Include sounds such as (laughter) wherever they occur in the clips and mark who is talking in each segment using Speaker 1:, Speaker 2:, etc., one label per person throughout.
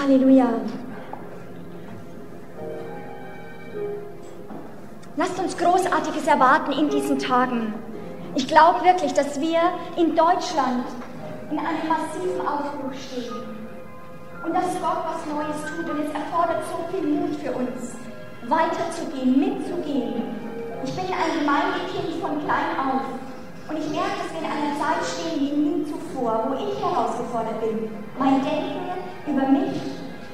Speaker 1: Halleluja. Lasst uns Großartiges erwarten in diesen Tagen. Ich glaube wirklich, dass wir in Deutschland in einem massiven Aufbruch stehen. Und dass Gott was Neues tut. Und es erfordert so viel Mut für uns, weiterzugehen, mitzugehen. Ich bin ein Gemeindekind von klein auf. Und ich merke, dass wir in einer Zeit stehen wie zuvor, wo ich herausgefordert bin, mein Denken über mich,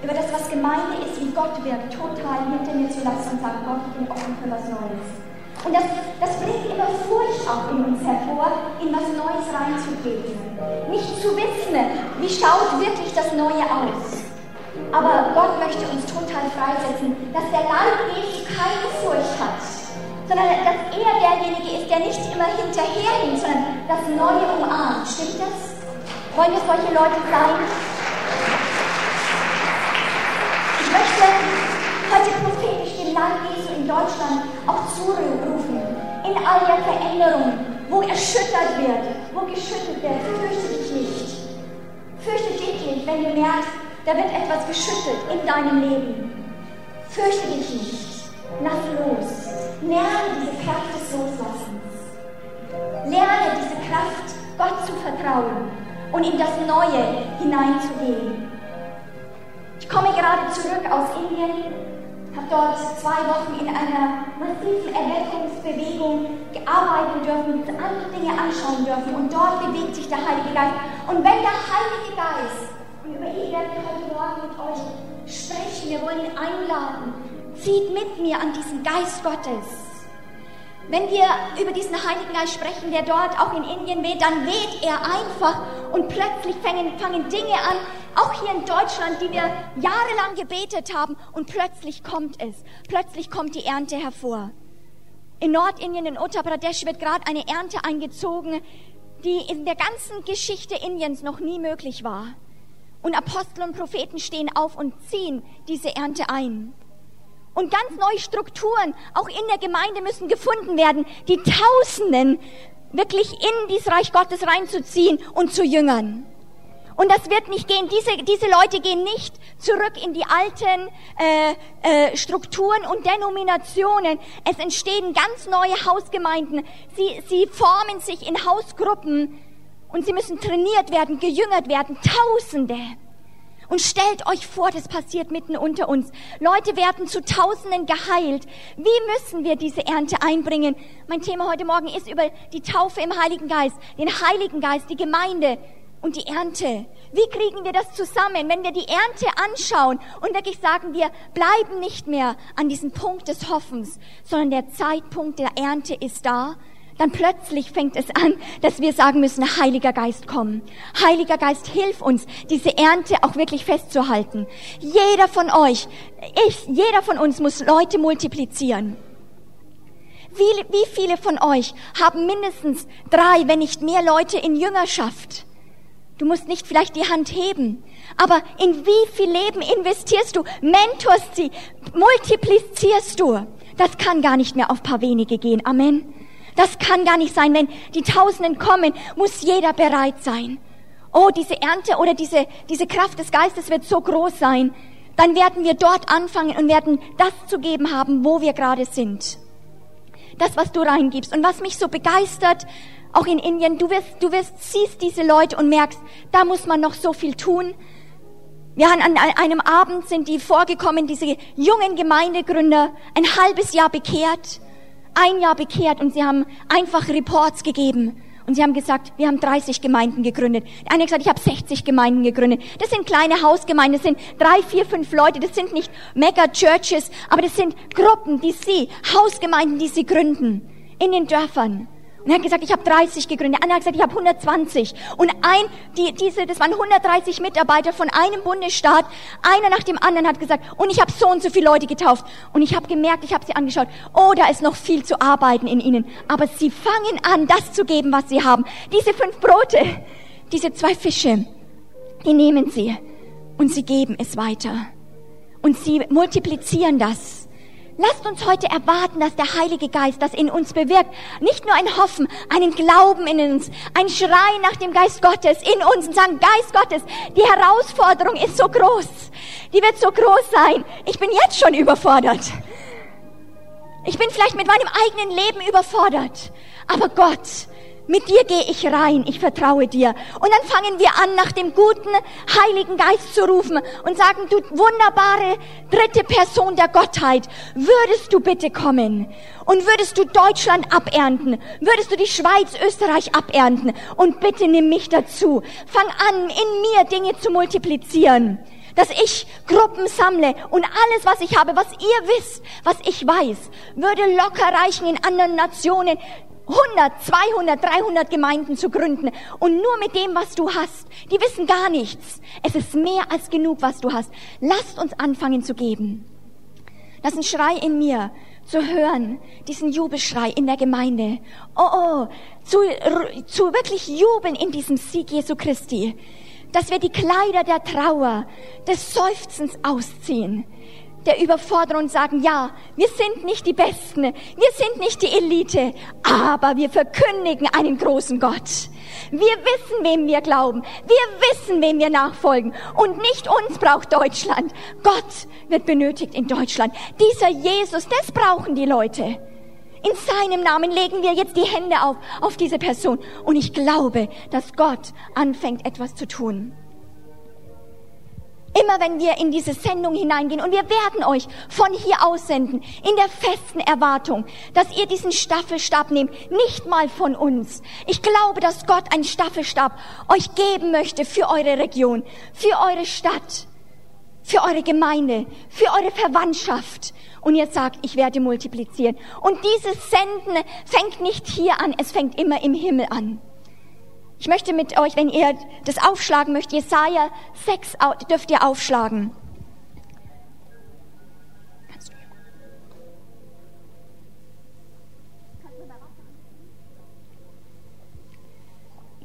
Speaker 1: über das, was Gemeinde ist, wie Gott wirkt, total hinter mir zu lassen und sagen, Gott, ich bin offen für was Neues. Und das, das bringt immer Furcht auch in uns hervor, in was Neues reinzugehen. Nicht zu wissen, wie schaut wirklich das Neue aus. Aber Gott möchte uns total freisetzen, dass der Leib Jesu keine Furcht hat, sondern dass er derjenige ist, der nicht immer hinterherhinkt, sondern das Neue umarmt. Stimmt das? Wollen wir solche Leute sein? Ich möchte heute prophetisch dem Land Jesu in Deutschland auch zurufen. In all der Veränderung, wo erschüttert wird, wo geschüttelt wird, fürchte dich nicht. Fürchte dich nicht, wenn du merkst, da wird etwas geschüttelt in deinem Leben. Fürchte dich nicht. Lass los. Lerne diese Kraft des Loslassens. Lerne diese Kraft, Gott zu vertrauen und in das Neue hineinzugehen. Ich komme gerade zurück aus Indien, habe dort zwei Wochen in einer massiven Erweckungsbewegung gearbeitet dürfen, andere Dinge anschauen dürfen und dort bewegt sich der Heilige Geist. Und wenn der Heilige Geist, und über ihn werden wir heute Morgen mit euch sprechen, wir wollen ihn einladen, zieht mit mir an diesen Geist Gottes. Wenn wir über diesen Heiligen Geist sprechen, der dort auch in Indien weht, dann weht er einfach und plötzlich fangen, fangen Dinge an, auch hier in Deutschland, die wir jahrelang gebetet haben und plötzlich kommt es. Plötzlich kommt die Ernte hervor. In Nordindien, in Uttar Pradesh wird gerade eine Ernte eingezogen, die in der ganzen Geschichte Indiens noch nie möglich war. Und Apostel und Propheten stehen auf und ziehen diese Ernte ein. Und ganz neue Strukturen, auch in der Gemeinde, müssen gefunden werden, die Tausenden wirklich in dieses Reich Gottes reinzuziehen und zu jüngern. Und das wird nicht gehen. Diese, diese Leute gehen nicht zurück in die alten äh, äh, Strukturen und Denominationen. Es entstehen ganz neue Hausgemeinden. Sie, sie formen sich in Hausgruppen und sie müssen trainiert werden, gejüngert werden. Tausende. Und stellt euch vor, das passiert mitten unter uns. Leute werden zu Tausenden geheilt. Wie müssen wir diese Ernte einbringen? Mein Thema heute Morgen ist über die Taufe im Heiligen Geist, den Heiligen Geist, die Gemeinde und die Ernte. Wie kriegen wir das zusammen, wenn wir die Ernte anschauen und wirklich sagen, wir bleiben nicht mehr an diesem Punkt des Hoffens, sondern der Zeitpunkt der Ernte ist da dann plötzlich fängt es an, dass wir sagen müssen, Heiliger Geist, komm. Heiliger Geist, hilf uns, diese Ernte auch wirklich festzuhalten. Jeder von euch, ich, jeder von uns muss Leute multiplizieren. Wie, wie viele von euch haben mindestens drei, wenn nicht mehr Leute in Jüngerschaft? Du musst nicht vielleicht die Hand heben, aber in wie viel Leben investierst du, mentorst sie, multiplizierst du? Das kann gar nicht mehr auf paar wenige gehen. Amen. Das kann gar nicht sein. Wenn die Tausenden kommen, muss jeder bereit sein. Oh, diese Ernte oder diese, diese Kraft des Geistes wird so groß sein. Dann werden wir dort anfangen und werden das zu geben haben, wo wir gerade sind. Das, was du reingibst. Und was mich so begeistert, auch in Indien, du wirst, du wirst, siehst diese Leute und merkst, da muss man noch so viel tun. Wir haben an einem Abend sind die vorgekommen, diese jungen Gemeindegründer, ein halbes Jahr bekehrt ein Jahr bekehrt und sie haben einfach Reports gegeben. Und sie haben gesagt, wir haben 30 Gemeinden gegründet. Der eine hat gesagt, ich habe 60 Gemeinden gegründet. Das sind kleine Hausgemeinden, das sind drei, vier, fünf Leute, das sind nicht Mega-Churches, aber das sind Gruppen, die sie, Hausgemeinden, die sie gründen in den Dörfern. Und er hat gesagt, ich habe 30 gegründet. Andere hat gesagt, ich habe 120. Und ein, die, diese, das waren 130 Mitarbeiter von einem Bundesstaat. Einer nach dem anderen hat gesagt, und ich habe so und so viele Leute getauft. Und ich habe gemerkt, ich habe sie angeschaut, oh, da ist noch viel zu arbeiten in ihnen. Aber sie fangen an, das zu geben, was sie haben. Diese fünf Brote, diese zwei Fische, die nehmen sie und sie geben es weiter. Und sie multiplizieren das. Lasst uns heute erwarten, dass der Heilige Geist das in uns bewirkt. Nicht nur ein Hoffen, einen Glauben in uns, ein Schrei nach dem Geist Gottes in uns und sagen, Geist Gottes, die Herausforderung ist so groß. Die wird so groß sein. Ich bin jetzt schon überfordert. Ich bin vielleicht mit meinem eigenen Leben überfordert. Aber Gott, mit dir gehe ich rein, ich vertraue dir. Und dann fangen wir an, nach dem guten Heiligen Geist zu rufen und sagen, du wunderbare dritte Person der Gottheit, würdest du bitte kommen? Und würdest du Deutschland abernten? Würdest du die Schweiz, Österreich abernten? Und bitte nimm mich dazu. Fang an, in mir Dinge zu multiplizieren dass ich Gruppen sammle und alles, was ich habe, was ihr wisst, was ich weiß, würde locker reichen in anderen Nationen, 100, 200, 300 Gemeinden zu gründen und nur mit dem, was du hast. Die wissen gar nichts. Es ist mehr als genug, was du hast. Lasst uns anfangen zu geben. Das ist ein Schrei in mir, zu hören, diesen Jubelschrei in der Gemeinde. Oh, oh, zu, zu wirklich jubeln in diesem Sieg Jesu Christi. Dass wir die Kleider der Trauer, des Seufzens ausziehen der Überforderung und sagen, ja, wir sind nicht die Besten, wir sind nicht die Elite, aber wir verkündigen einen großen Gott. Wir wissen, wem wir glauben. Wir wissen, wem wir nachfolgen. Und nicht uns braucht Deutschland. Gott wird benötigt in Deutschland. Dieser Jesus, das brauchen die Leute. In seinem Namen legen wir jetzt die Hände auf, auf diese Person. Und ich glaube, dass Gott anfängt, etwas zu tun. Immer wenn wir in diese Sendung hineingehen und wir werden euch von hier aus senden, in der festen Erwartung, dass ihr diesen Staffelstab nehmt, nicht mal von uns. Ich glaube, dass Gott einen Staffelstab euch geben möchte für eure Region, für eure Stadt, für eure Gemeinde, für eure Verwandtschaft. Und ihr sagt, ich werde multiplizieren. Und dieses Senden fängt nicht hier an, es fängt immer im Himmel an. Ich möchte mit euch, wenn ihr das aufschlagen möchtet, Jesaja 6 dürft ihr aufschlagen.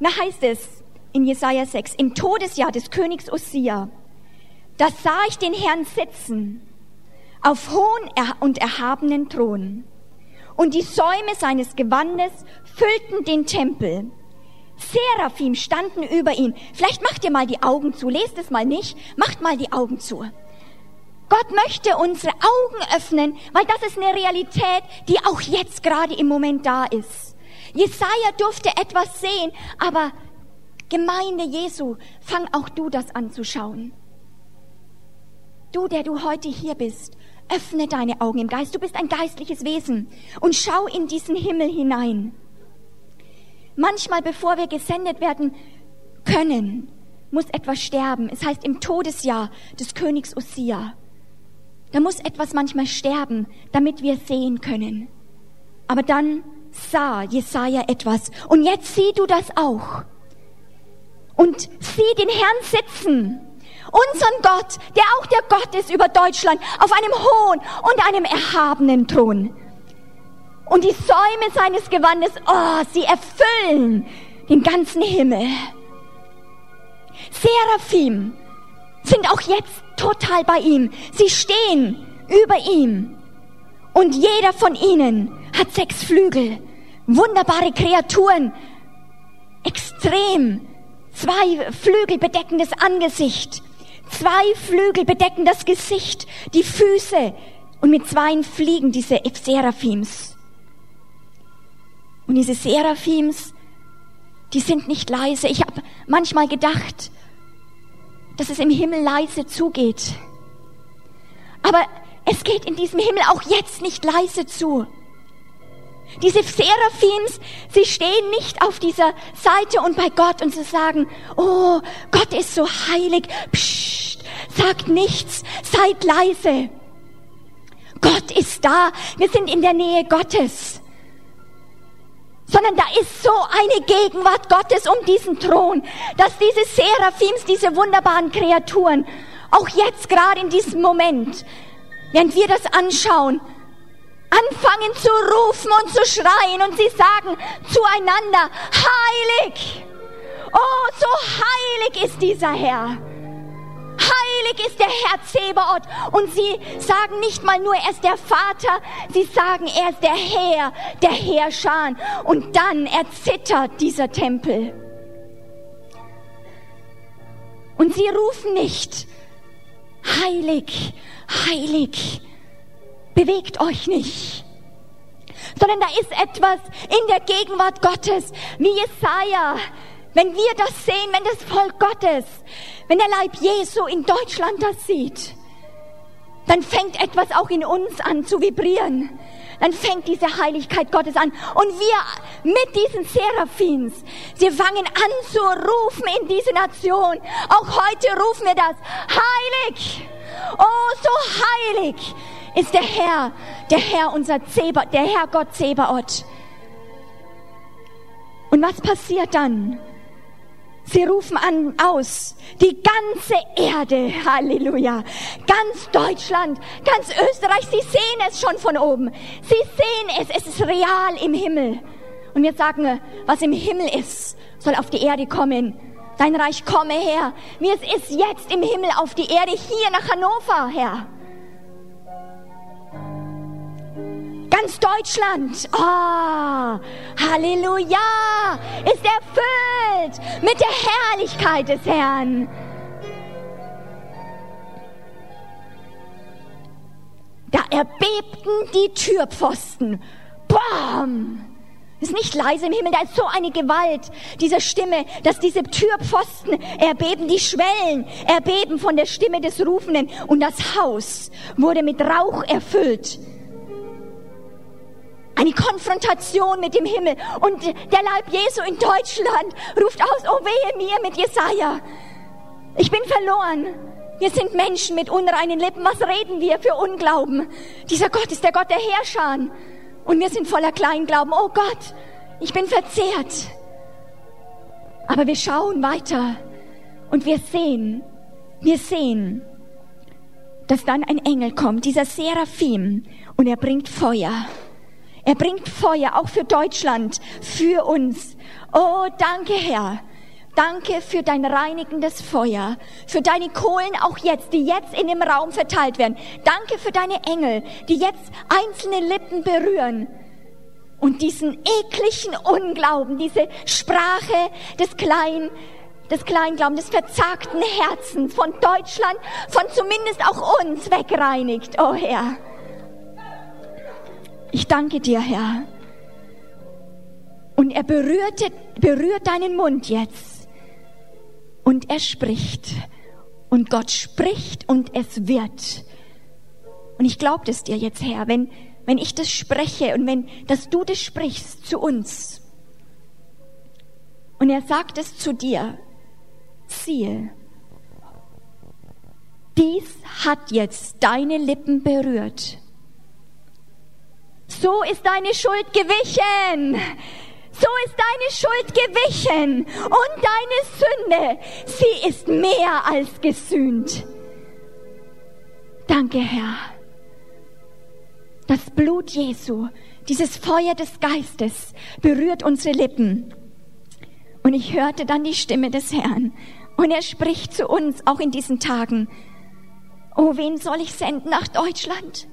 Speaker 1: Da heißt es in Jesaja 6, im Todesjahr des Königs Ossia, da sah ich den Herrn sitzen auf hohen und erhabenen Thron. Und die Säume seines Gewandes füllten den Tempel. Seraphim standen über ihm. Vielleicht macht ihr mal die Augen zu. Lest es mal nicht. Macht mal die Augen zu. Gott möchte unsere Augen öffnen, weil das ist eine Realität, die auch jetzt gerade im Moment da ist. Jesaja durfte etwas sehen, aber Gemeinde Jesu, fang auch du das an zu schauen. Du, der du heute hier bist, öffne deine Augen im Geist. Du bist ein geistliches Wesen und schau in diesen Himmel hinein. Manchmal, bevor wir gesendet werden können, muss etwas sterben. Es heißt im Todesjahr des Königs Ossia. Da muss etwas manchmal sterben, damit wir sehen können. Aber dann sah Jesaja etwas. Und jetzt sieh du das auch. Und sieh den Herrn sitzen. Unseren Gott, der auch der Gott ist über Deutschland, auf einem hohen und einem erhabenen Thron. Und die Säume seines Gewandes, oh, sie erfüllen den ganzen Himmel. Seraphim sind auch jetzt total bei ihm. Sie stehen über ihm. Und jeder von ihnen hat sechs Flügel. Wunderbare Kreaturen. Extrem. Zwei Flügel bedecken das Angesicht. Zwei Flügel bedecken das Gesicht, die Füße. Und mit zwei fliegen diese Seraphims. Und diese Seraphims, die sind nicht leise. Ich habe manchmal gedacht, dass es im Himmel leise zugeht. Aber es geht in diesem Himmel auch jetzt nicht leise zu. Diese Seraphims, sie stehen nicht auf dieser Seite und bei Gott und sie sagen, oh, Gott ist so heilig, Psst, sagt nichts, seid leise. Gott ist da, wir sind in der Nähe Gottes sondern da ist so eine Gegenwart Gottes um diesen Thron, dass diese Seraphims, diese wunderbaren Kreaturen, auch jetzt gerade in diesem Moment, während wir das anschauen, anfangen zu rufen und zu schreien und sie sagen zueinander, heilig! Oh, so heilig ist dieser Herr! Heilig ist der Herr Zebaoth. Und sie sagen nicht mal nur, er ist der Vater, sie sagen, er ist der Herr, der Herrscher. Und dann erzittert dieser Tempel. Und sie rufen nicht, heilig, heilig, bewegt euch nicht sondern da ist etwas in der Gegenwart Gottes, wie Jesaja. Wenn wir das sehen, wenn das Volk Gottes, wenn der Leib Jesu in Deutschland das sieht, dann fängt etwas auch in uns an zu vibrieren. Dann fängt diese Heiligkeit Gottes an. Und wir mit diesen Seraphins, sie fangen an zu rufen in diese Nation. Auch heute rufen wir das. Heilig! Oh, so heilig ist der Herr, der Herr unser Zeba, der Herr Gott Zebaoth. Und was passiert dann? Sie rufen an aus, die ganze Erde, Halleluja, ganz Deutschland, ganz Österreich, sie sehen es schon von oben. Sie sehen es, es ist real im Himmel. Und wir sagen, was im Himmel ist, soll auf die Erde kommen. Dein Reich komme her, wie es ist jetzt im Himmel auf die Erde, hier nach Hannover, Herr. Ganz Deutschland, oh, Halleluja, ist erfüllt mit der Herrlichkeit des Herrn. Da erbebten die Türpfosten. Bam! Ist nicht leise im Himmel, da ist so eine Gewalt dieser Stimme, dass diese Türpfosten erbeben, die Schwellen erbeben von der Stimme des Rufenden und das Haus wurde mit Rauch erfüllt. Eine Konfrontation mit dem Himmel. Und der Leib Jesu in Deutschland ruft aus, oh wehe mir mit Jesaja. Ich bin verloren. Wir sind Menschen mit unreinen Lippen. Was reden wir für Unglauben? Dieser Gott ist der Gott der Herrscher. Und wir sind voller Kleinglauben. Oh Gott, ich bin verzehrt. Aber wir schauen weiter und wir sehen, wir sehen, dass dann ein Engel kommt, dieser Seraphim, und er bringt Feuer. Er bringt Feuer, auch für Deutschland, für uns. Oh, danke, Herr. Danke für dein reinigendes Feuer, für deine Kohlen auch jetzt, die jetzt in dem Raum verteilt werden. Danke für deine Engel, die jetzt einzelne Lippen berühren und diesen ekligen Unglauben, diese Sprache des kleinen des Kleinglauben, des verzagten Herzens von Deutschland, von zumindest auch uns wegreinigt, oh Herr. Ich danke dir, Herr. Und er berührte, berührt deinen Mund jetzt. Und er spricht. Und Gott spricht und es wird. Und ich glaube das dir jetzt, Herr, wenn, wenn ich das spreche und wenn, dass du das sprichst zu uns. Und er sagt es zu dir. Siehe, dies hat jetzt deine Lippen berührt so ist deine Schuld gewichen. So ist deine Schuld gewichen und deine Sünde, sie ist mehr als gesühnt. Danke, Herr. Das Blut Jesu, dieses Feuer des Geistes berührt unsere Lippen. Und ich hörte dann die Stimme des Herrn. Und er spricht zu uns auch in diesen Tagen. Oh, wen soll ich senden nach Deutschland?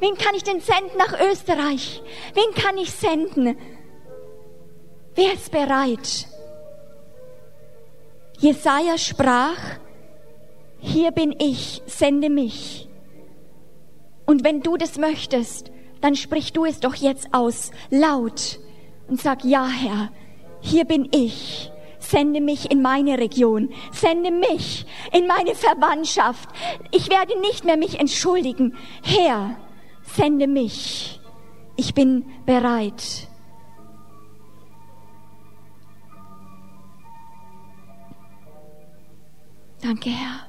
Speaker 1: Wen kann ich denn senden nach Österreich? Wen kann ich senden? Wer ist bereit? Jesaja sprach, hier bin ich, sende mich. Und wenn du das möchtest, dann sprich du es doch jetzt aus, laut, und sag, ja Herr, hier bin ich, sende mich in meine Region, sende mich in meine Verwandtschaft. Ich werde nicht mehr mich entschuldigen. Herr, sende mich. Ich bin bereit. Danke, Herr.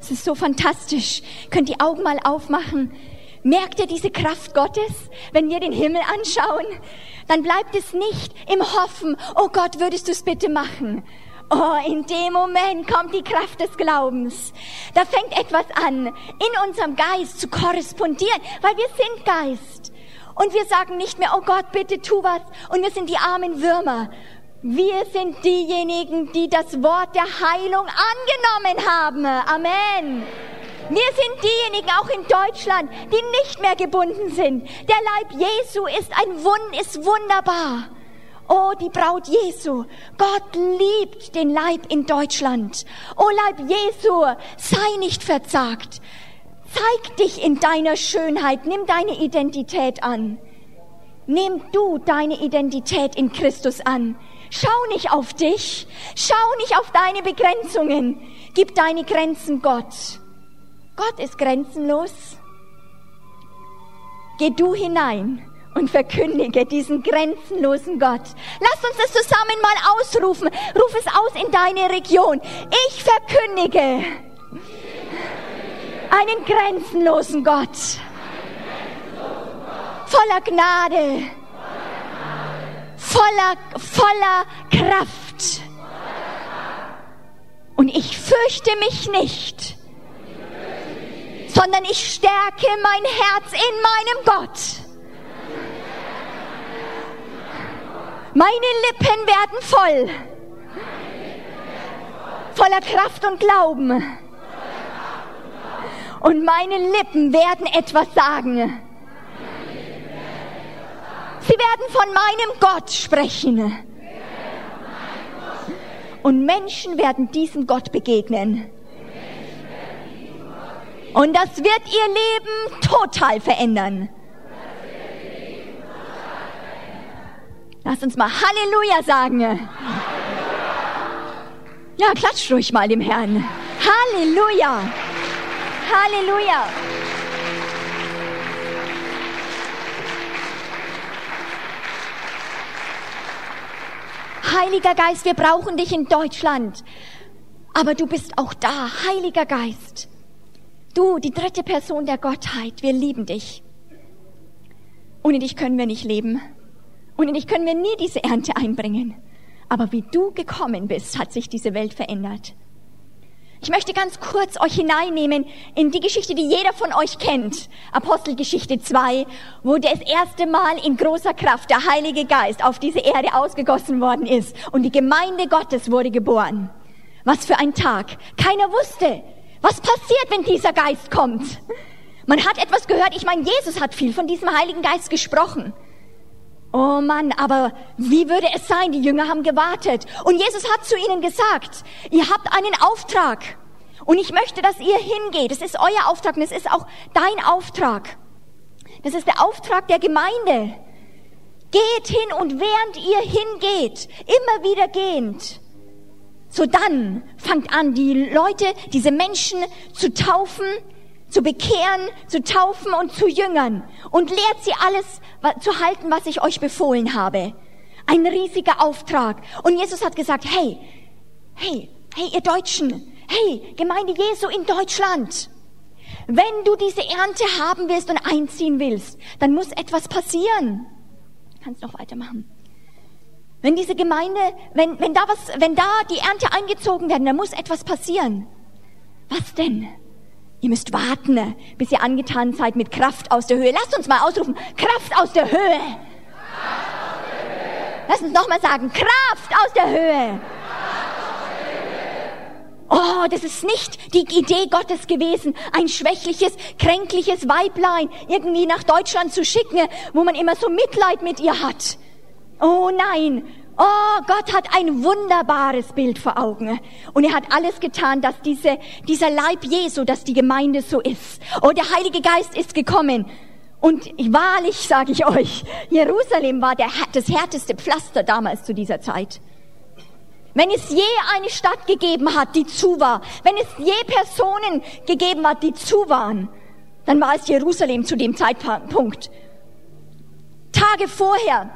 Speaker 1: Es ist so fantastisch. Könnt die Augen mal aufmachen. Merkt ihr diese Kraft Gottes, wenn wir den Himmel anschauen? Dann bleibt es nicht im Hoffen, oh Gott, würdest du es bitte machen, Oh, in dem Moment kommt die Kraft des Glaubens. Da fängt etwas an, in unserem Geist zu korrespondieren, weil wir sind Geist. Und wir sagen nicht mehr, oh Gott, bitte tu was. Und wir sind die armen Würmer. Wir sind diejenigen, die das Wort der Heilung angenommen haben. Amen. Wir sind diejenigen auch in Deutschland, die nicht mehr gebunden sind. Der Leib Jesu ist ein Wund, ist wunderbar. Oh, die Braut Jesu. Gott liebt den Leib in Deutschland. Oh, Leib Jesu, sei nicht verzagt. Zeig dich in deiner Schönheit. Nimm deine Identität an. Nimm du deine Identität in Christus an. Schau nicht auf dich. Schau nicht auf deine Begrenzungen. Gib deine Grenzen Gott. Gott ist grenzenlos. Geh du hinein und verkündige diesen grenzenlosen Gott. Lass uns das zusammen mal ausrufen. Ruf es aus in deine Region. Ich verkündige einen grenzenlosen Gott. Voller Gnade. Voller, voller Kraft. Und ich fürchte mich nicht sondern ich stärke mein Herz in meinem Gott. Meine Lippen werden voll. Voller Kraft und Glauben. Und meine Lippen werden etwas sagen. Sie werden von meinem Gott sprechen. Und Menschen werden diesem Gott begegnen. Und das wird ihr Leben total verändern. Lass uns mal Halleluja sagen. Ja, klatscht ruhig mal dem Herrn. Halleluja. Halleluja. Heiliger Geist, wir brauchen dich in Deutschland. Aber du bist auch da, Heiliger Geist. Du, die dritte Person der Gottheit, wir lieben dich. Ohne dich können wir nicht leben. Ohne dich können wir nie diese Ernte einbringen. Aber wie du gekommen bist, hat sich diese Welt verändert. Ich möchte ganz kurz euch hineinnehmen in die Geschichte, die jeder von euch kennt. Apostelgeschichte 2, wo das erste Mal in großer Kraft der Heilige Geist auf diese Erde ausgegossen worden ist und die Gemeinde Gottes wurde geboren. Was für ein Tag. Keiner wusste, was passiert, wenn dieser Geist kommt? Man hat etwas gehört. Ich meine, Jesus hat viel von diesem Heiligen Geist gesprochen. Oh Mann, aber wie würde es sein? Die Jünger haben gewartet. Und Jesus hat zu ihnen gesagt, ihr habt einen Auftrag. Und ich möchte, dass ihr hingeht. Es ist euer Auftrag und es ist auch dein Auftrag. Das ist der Auftrag der Gemeinde. Geht hin und während ihr hingeht, immer wieder gehend, so dann fangt an, die Leute, diese Menschen zu taufen, zu bekehren, zu taufen und zu jüngern und lehrt sie alles zu halten, was ich euch befohlen habe. Ein riesiger Auftrag. Und Jesus hat gesagt, hey, hey, hey, ihr Deutschen, hey, Gemeinde Jesu in Deutschland. Wenn du diese Ernte haben willst und einziehen willst, dann muss etwas passieren. Kannst noch weitermachen. Wenn diese Gemeinde, wenn, wenn da was, wenn da die Ernte eingezogen werden, dann muss etwas passieren. Was denn? Ihr müsst warten, bis ihr angetan seid mit Kraft aus der Höhe. Lasst uns mal ausrufen, Kraft aus der Höhe. Lasst uns nochmal sagen, Kraft aus der Höhe. Oh, das ist nicht die Idee Gottes gewesen, ein schwächliches, kränkliches Weiblein irgendwie nach Deutschland zu schicken, wo man immer so Mitleid mit ihr hat. Oh nein, Oh, Gott hat ein wunderbares Bild vor Augen. Und er hat alles getan, dass diese, dieser Leib Jesu, dass die Gemeinde so ist. Oh, der Heilige Geist ist gekommen. Und wahrlich sage ich euch, Jerusalem war der, das härteste Pflaster damals zu dieser Zeit. Wenn es je eine Stadt gegeben hat, die zu war, wenn es je Personen gegeben hat, die zu waren, dann war es Jerusalem zu dem Zeitpunkt. Tage vorher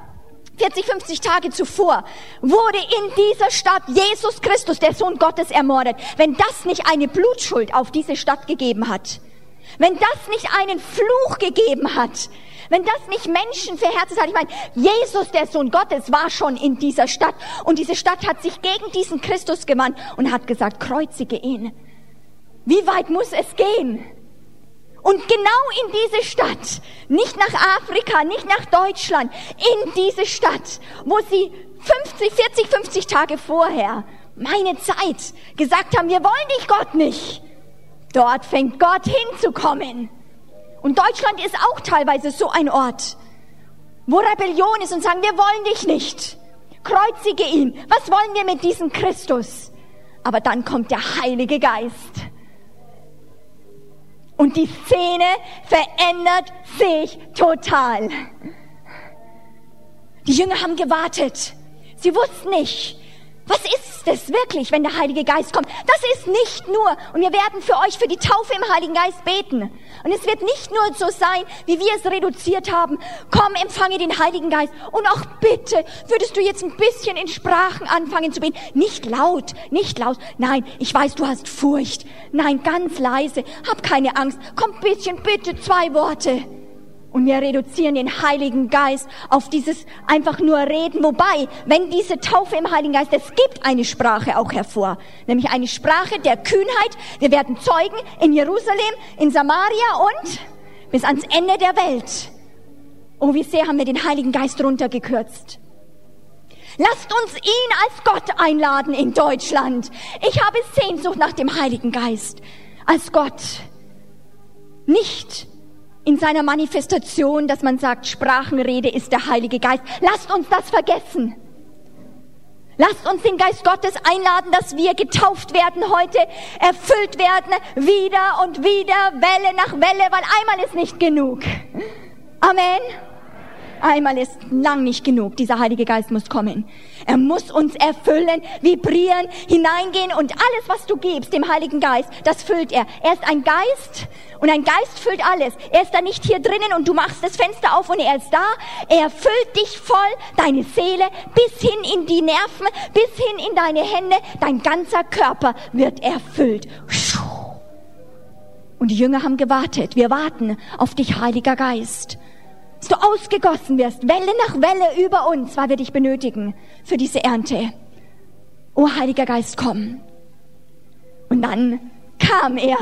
Speaker 1: 40, 50 Tage zuvor wurde in dieser Stadt Jesus Christus, der Sohn Gottes, ermordet. Wenn das nicht eine Blutschuld auf diese Stadt gegeben hat, wenn das nicht einen Fluch gegeben hat, wenn das nicht Menschen verherzet hat, ich meine, Jesus, der Sohn Gottes, war schon in dieser Stadt und diese Stadt hat sich gegen diesen Christus gewandt und hat gesagt, kreuzige ihn. Wie weit muss es gehen? Und genau in diese Stadt, nicht nach Afrika, nicht nach Deutschland, in diese Stadt, wo sie 50, 40, 50 Tage vorher, meine Zeit, gesagt haben, wir wollen dich Gott nicht. Dort fängt Gott hinzukommen. Und Deutschland ist auch teilweise so ein Ort, wo Rebellion ist und sagen, wir wollen dich nicht. Kreuzige ihn. Was wollen wir mit diesem Christus? Aber dann kommt der Heilige Geist. Und die Szene verändert sich total. Die Jünger haben gewartet. Sie wussten nicht, was ist es wirklich, wenn der Heilige Geist kommt? Das ist nicht nur, und wir werden für euch für die Taufe im Heiligen Geist beten. Und es wird nicht nur so sein, wie wir es reduziert haben. Komm, empfange den Heiligen Geist. Und auch bitte, würdest du jetzt ein bisschen in Sprachen anfangen zu beten. Nicht laut, nicht laut. Nein, ich weiß, du hast Furcht. Nein, ganz leise. Hab keine Angst. Komm, bisschen, bitte, zwei Worte. Und wir reduzieren den Heiligen Geist auf dieses einfach nur Reden. Wobei, wenn diese Taufe im Heiligen Geist, es gibt eine Sprache auch hervor. Nämlich eine Sprache der Kühnheit. Wir werden Zeugen in Jerusalem, in Samaria und bis ans Ende der Welt. Oh, wie sehr haben wir den Heiligen Geist runtergekürzt. Lasst uns ihn als Gott einladen in Deutschland. Ich habe Sehnsucht nach dem Heiligen Geist als Gott. Nicht in seiner Manifestation, dass man sagt, Sprachenrede ist der Heilige Geist. Lasst uns das vergessen. Lasst uns den Geist Gottes einladen, dass wir getauft werden heute, erfüllt werden, wieder und wieder, Welle nach Welle, weil einmal ist nicht genug. Amen. Einmal ist lang nicht genug. Dieser Heilige Geist muss kommen. Er muss uns erfüllen, vibrieren, hineingehen und alles, was du gibst dem Heiligen Geist, das füllt er. Er ist ein Geist und ein Geist füllt alles. Er ist da nicht hier drinnen und du machst das Fenster auf und er ist da. Er füllt dich voll, deine Seele, bis hin in die Nerven, bis hin in deine Hände. Dein ganzer Körper wird erfüllt. Und die Jünger haben gewartet. Wir warten auf dich, Heiliger Geist dass du ausgegossen wirst, Welle nach Welle über uns, weil wir dich benötigen für diese Ernte. O Heiliger Geist, komm. Und dann kam er.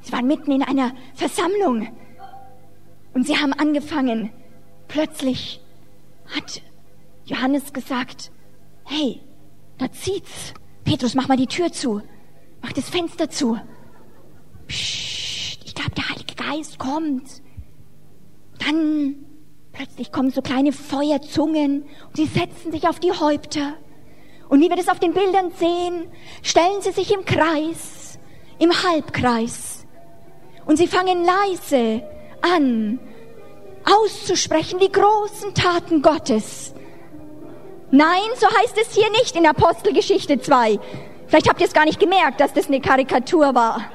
Speaker 1: Sie waren mitten in einer Versammlung. Und sie haben angefangen. Plötzlich hat Johannes gesagt, hey, da zieht's. Petrus, mach mal die Tür zu. Mach das Fenster zu. Psst, ich glaube, der Heilige Geist kommt. Dann plötzlich kommen so kleine Feuerzungen und sie setzen sich auf die Häupter. Und wie wir das auf den Bildern sehen, stellen sie sich im Kreis, im Halbkreis. Und sie fangen leise an, auszusprechen die großen Taten Gottes. Nein, so heißt es hier nicht in Apostelgeschichte 2. Vielleicht habt ihr es gar nicht gemerkt, dass das eine Karikatur war.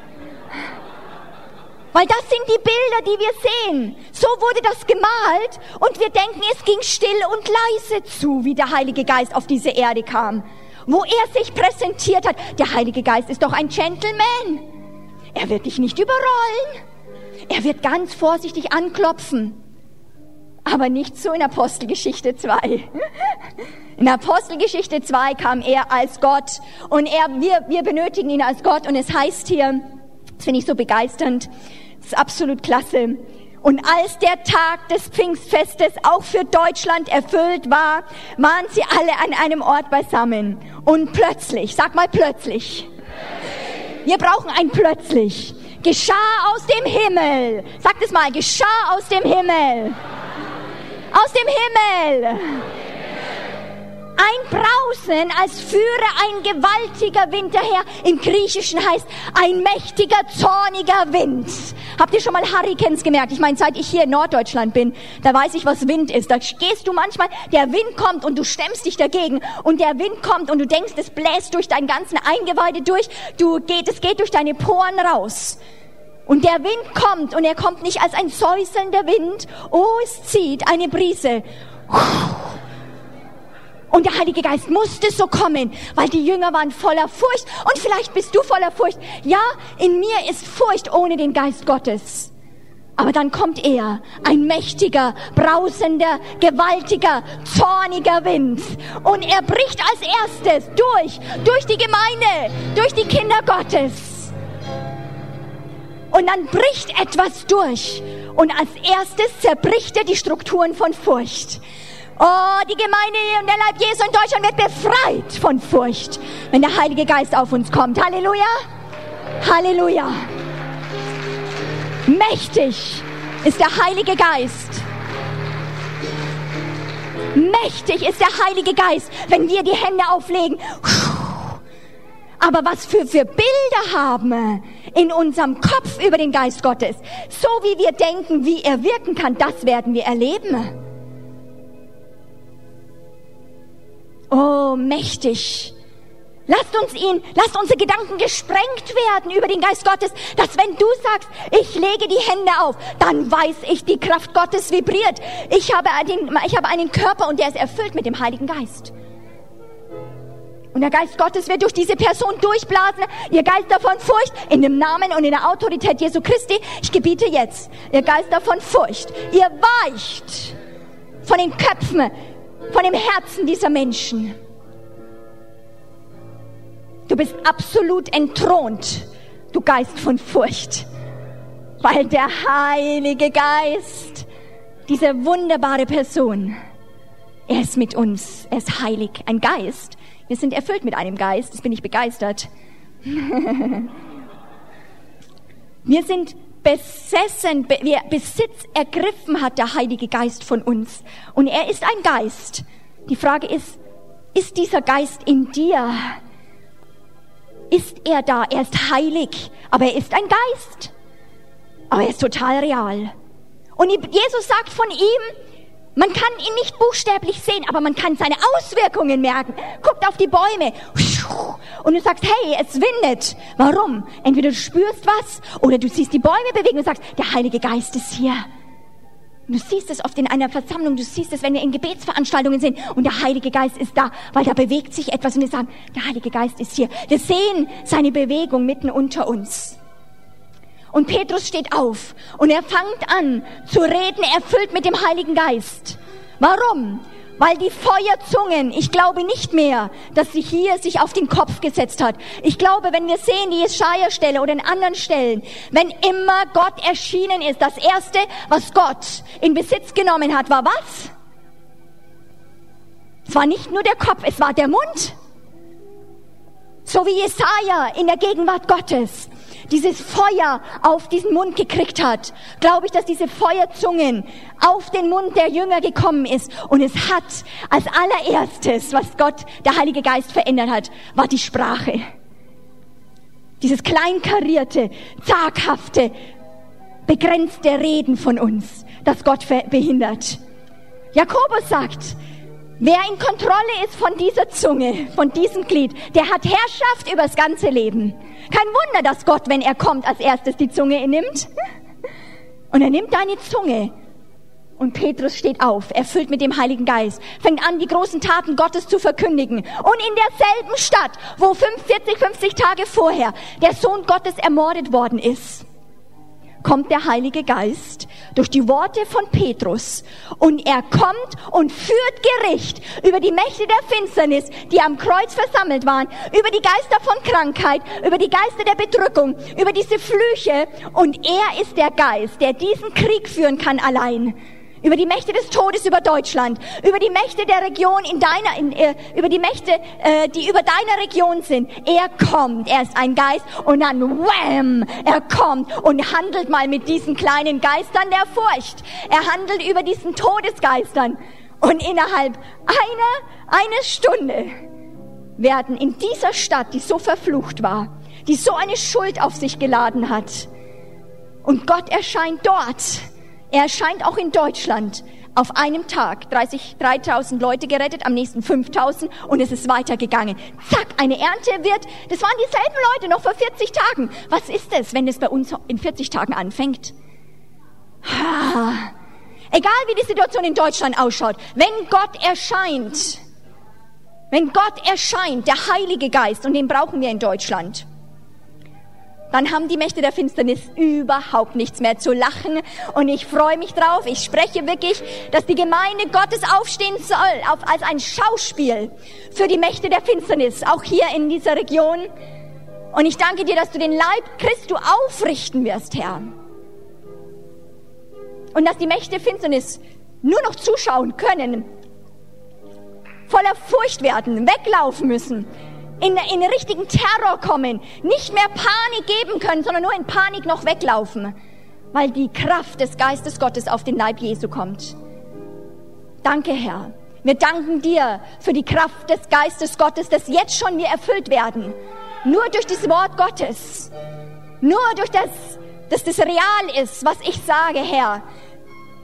Speaker 1: Weil das sind die Bilder, die wir sehen. So wurde das gemalt und wir denken, es ging still und leise zu, wie der Heilige Geist auf diese Erde kam. Wo er sich präsentiert hat. Der Heilige Geist ist doch ein Gentleman. Er wird dich nicht überrollen. Er wird ganz vorsichtig anklopfen. Aber nicht so in Apostelgeschichte 2. In Apostelgeschichte 2 kam er als Gott und er, wir, wir benötigen ihn als Gott und es heißt hier, das finde ich so begeisternd, ist absolut klasse. Und als der Tag des Pfingstfestes auch für Deutschland erfüllt war, waren sie alle an einem Ort beisammen. Und plötzlich, sag mal plötzlich. Wir brauchen ein plötzlich. Geschah aus dem Himmel. Sag es mal, geschah aus dem Himmel. Aus dem Himmel ein Brausen, als führe ein gewaltiger Wind daher. Im Griechischen heißt ein mächtiger, zorniger Wind. Habt ihr schon mal Hurricanes gemerkt? Ich meine, seit ich hier in Norddeutschland bin, da weiß ich, was Wind ist. Da gehst du manchmal, der Wind kommt und du stemmst dich dagegen und der Wind kommt und du denkst, es bläst durch deinen ganzen Eingeweide durch. Du geht, es geht durch deine Poren raus. Und der Wind kommt und er kommt nicht als ein säuselnder Wind. Oh, es zieht eine Brise. Und der Heilige Geist musste so kommen, weil die Jünger waren voller Furcht. Und vielleicht bist du voller Furcht. Ja, in mir ist Furcht ohne den Geist Gottes. Aber dann kommt er, ein mächtiger, brausender, gewaltiger, zorniger Wind. Und er bricht als erstes durch, durch die Gemeinde, durch die Kinder Gottes. Und dann bricht etwas durch. Und als erstes zerbricht er die Strukturen von Furcht. Oh, die Gemeinde und der Leib Jesu in Deutschland wird befreit von Furcht, wenn der Heilige Geist auf uns kommt. Halleluja! Halleluja! Mächtig ist der Heilige Geist. Mächtig ist der Heilige Geist, wenn wir die Hände auflegen. Aber was für, für Bilder haben in unserem Kopf über den Geist Gottes, so wie wir denken, wie er wirken kann, das werden wir erleben. Oh, mächtig. Lasst uns ihn, lasst unsere Gedanken gesprengt werden über den Geist Gottes, dass wenn du sagst, ich lege die Hände auf, dann weiß ich, die Kraft Gottes vibriert. Ich habe, den, ich habe einen Körper und der ist erfüllt mit dem Heiligen Geist. Und der Geist Gottes wird durch diese Person durchblasen. Ihr Geister von Furcht in dem Namen und in der Autorität Jesu Christi. Ich gebiete jetzt, ihr Geister von Furcht, ihr weicht von den Köpfen, von dem Herzen dieser Menschen. Du bist absolut entthront, du Geist von Furcht, weil der Heilige Geist, diese wunderbare Person, er ist mit uns, er ist heilig, ein Geist. Wir sind erfüllt mit einem Geist, das bin ich begeistert. (laughs) Wir sind besessen, wir Besitz ergriffen hat der Heilige Geist von uns. Und er ist ein Geist. Die Frage ist, ist dieser Geist in dir? Ist er da? Er ist heilig, aber er ist ein Geist. Aber er ist total real. Und Jesus sagt von ihm, man kann ihn nicht buchstäblich sehen, aber man kann seine Auswirkungen merken. Guckt auf die Bäume und du sagst, hey, es windet. Warum? Entweder du spürst was oder du siehst die Bäume bewegen und sagst, der Heilige Geist ist hier. Du siehst es oft in einer Versammlung, du siehst es, wenn wir in Gebetsveranstaltungen sind und der Heilige Geist ist da, weil da bewegt sich etwas und wir sagen, der Heilige Geist ist hier. Wir sehen seine Bewegung mitten unter uns. Und Petrus steht auf und er fängt an zu reden, erfüllt mit dem Heiligen Geist. Warum? Weil die Feuerzungen, ich glaube nicht mehr, dass sie hier sich auf den Kopf gesetzt hat. Ich glaube, wenn wir sehen, die Jesaja-Stelle oder in anderen Stellen, wenn immer Gott erschienen ist, das erste, was Gott in Besitz genommen hat, war was? Es war nicht nur der Kopf, es war der Mund. So wie Jesaja in der Gegenwart Gottes dieses Feuer auf diesen Mund gekriegt hat, glaube ich, dass diese Feuerzungen auf den Mund der Jünger gekommen ist. Und es hat als allererstes, was Gott, der Heilige Geist verändert hat, war die Sprache. Dieses kleinkarierte, zaghafte, begrenzte Reden von uns, das Gott behindert. Jakobus sagt, Wer in Kontrolle ist von dieser Zunge, von diesem Glied, der hat Herrschaft über das ganze Leben. Kein Wunder, dass Gott, wenn er kommt, als erstes die Zunge nimmt. Und er nimmt deine Zunge. Und Petrus steht auf, erfüllt mit dem Heiligen Geist, fängt an, die großen Taten Gottes zu verkündigen. Und in derselben Stadt, wo 45, 50 Tage vorher der Sohn Gottes ermordet worden ist, kommt der Heilige Geist durch die Worte von Petrus. Und er kommt und führt Gericht über die Mächte der Finsternis, die am Kreuz versammelt waren, über die Geister von Krankheit, über die Geister der Bedrückung, über diese Flüche. Und er ist der Geist, der diesen Krieg führen kann allein über die Mächte des Todes über Deutschland, über die Mächte der Region in deiner, in, äh, über die Mächte, äh, die über deiner Region sind. Er kommt, er ist ein Geist und dann wham, er kommt und handelt mal mit diesen kleinen Geistern der Furcht. Er handelt über diesen Todesgeistern. Und innerhalb einer, einer Stunde werden in dieser Stadt, die so verflucht war, die so eine Schuld auf sich geladen hat, und Gott erscheint dort, er erscheint auch in Deutschland auf einem Tag 30, 3000 Leute gerettet, am nächsten 5000 und es ist weitergegangen. Zack, eine Ernte wird, das waren dieselben Leute noch vor 40 Tagen. Was ist es, wenn es bei uns in 40 Tagen anfängt? Ha. Egal wie die Situation in Deutschland ausschaut, wenn Gott erscheint, wenn Gott erscheint, der Heilige Geist, und den brauchen wir in Deutschland, dann haben die Mächte der Finsternis überhaupt nichts mehr zu lachen. Und ich freue mich drauf. Ich spreche wirklich, dass die Gemeinde Gottes aufstehen soll auf, als ein Schauspiel für die Mächte der Finsternis, auch hier in dieser Region. Und ich danke dir, dass du den Leib Christu aufrichten wirst, Herr. Und dass die Mächte Finsternis nur noch zuschauen können voller Furcht werden, weglaufen müssen, in, in richtigen Terror kommen, nicht mehr Panik geben können, sondern nur in Panik noch weglaufen, weil die Kraft des Geistes Gottes auf den Leib Jesu kommt. Danke, Herr. Wir danken dir für die Kraft des Geistes Gottes, dass jetzt schon wir erfüllt werden. Nur durch das Wort Gottes. Nur durch das, dass das real ist, was ich sage, Herr.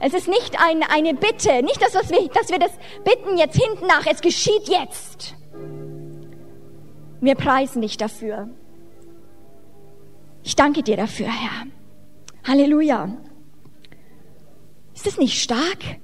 Speaker 1: Es ist nicht ein, eine Bitte, nicht das, was wir, dass wir das bitten jetzt hinten nach. Es geschieht jetzt. Wir preisen dich dafür. Ich danke dir dafür, Herr. Halleluja. Ist das nicht stark?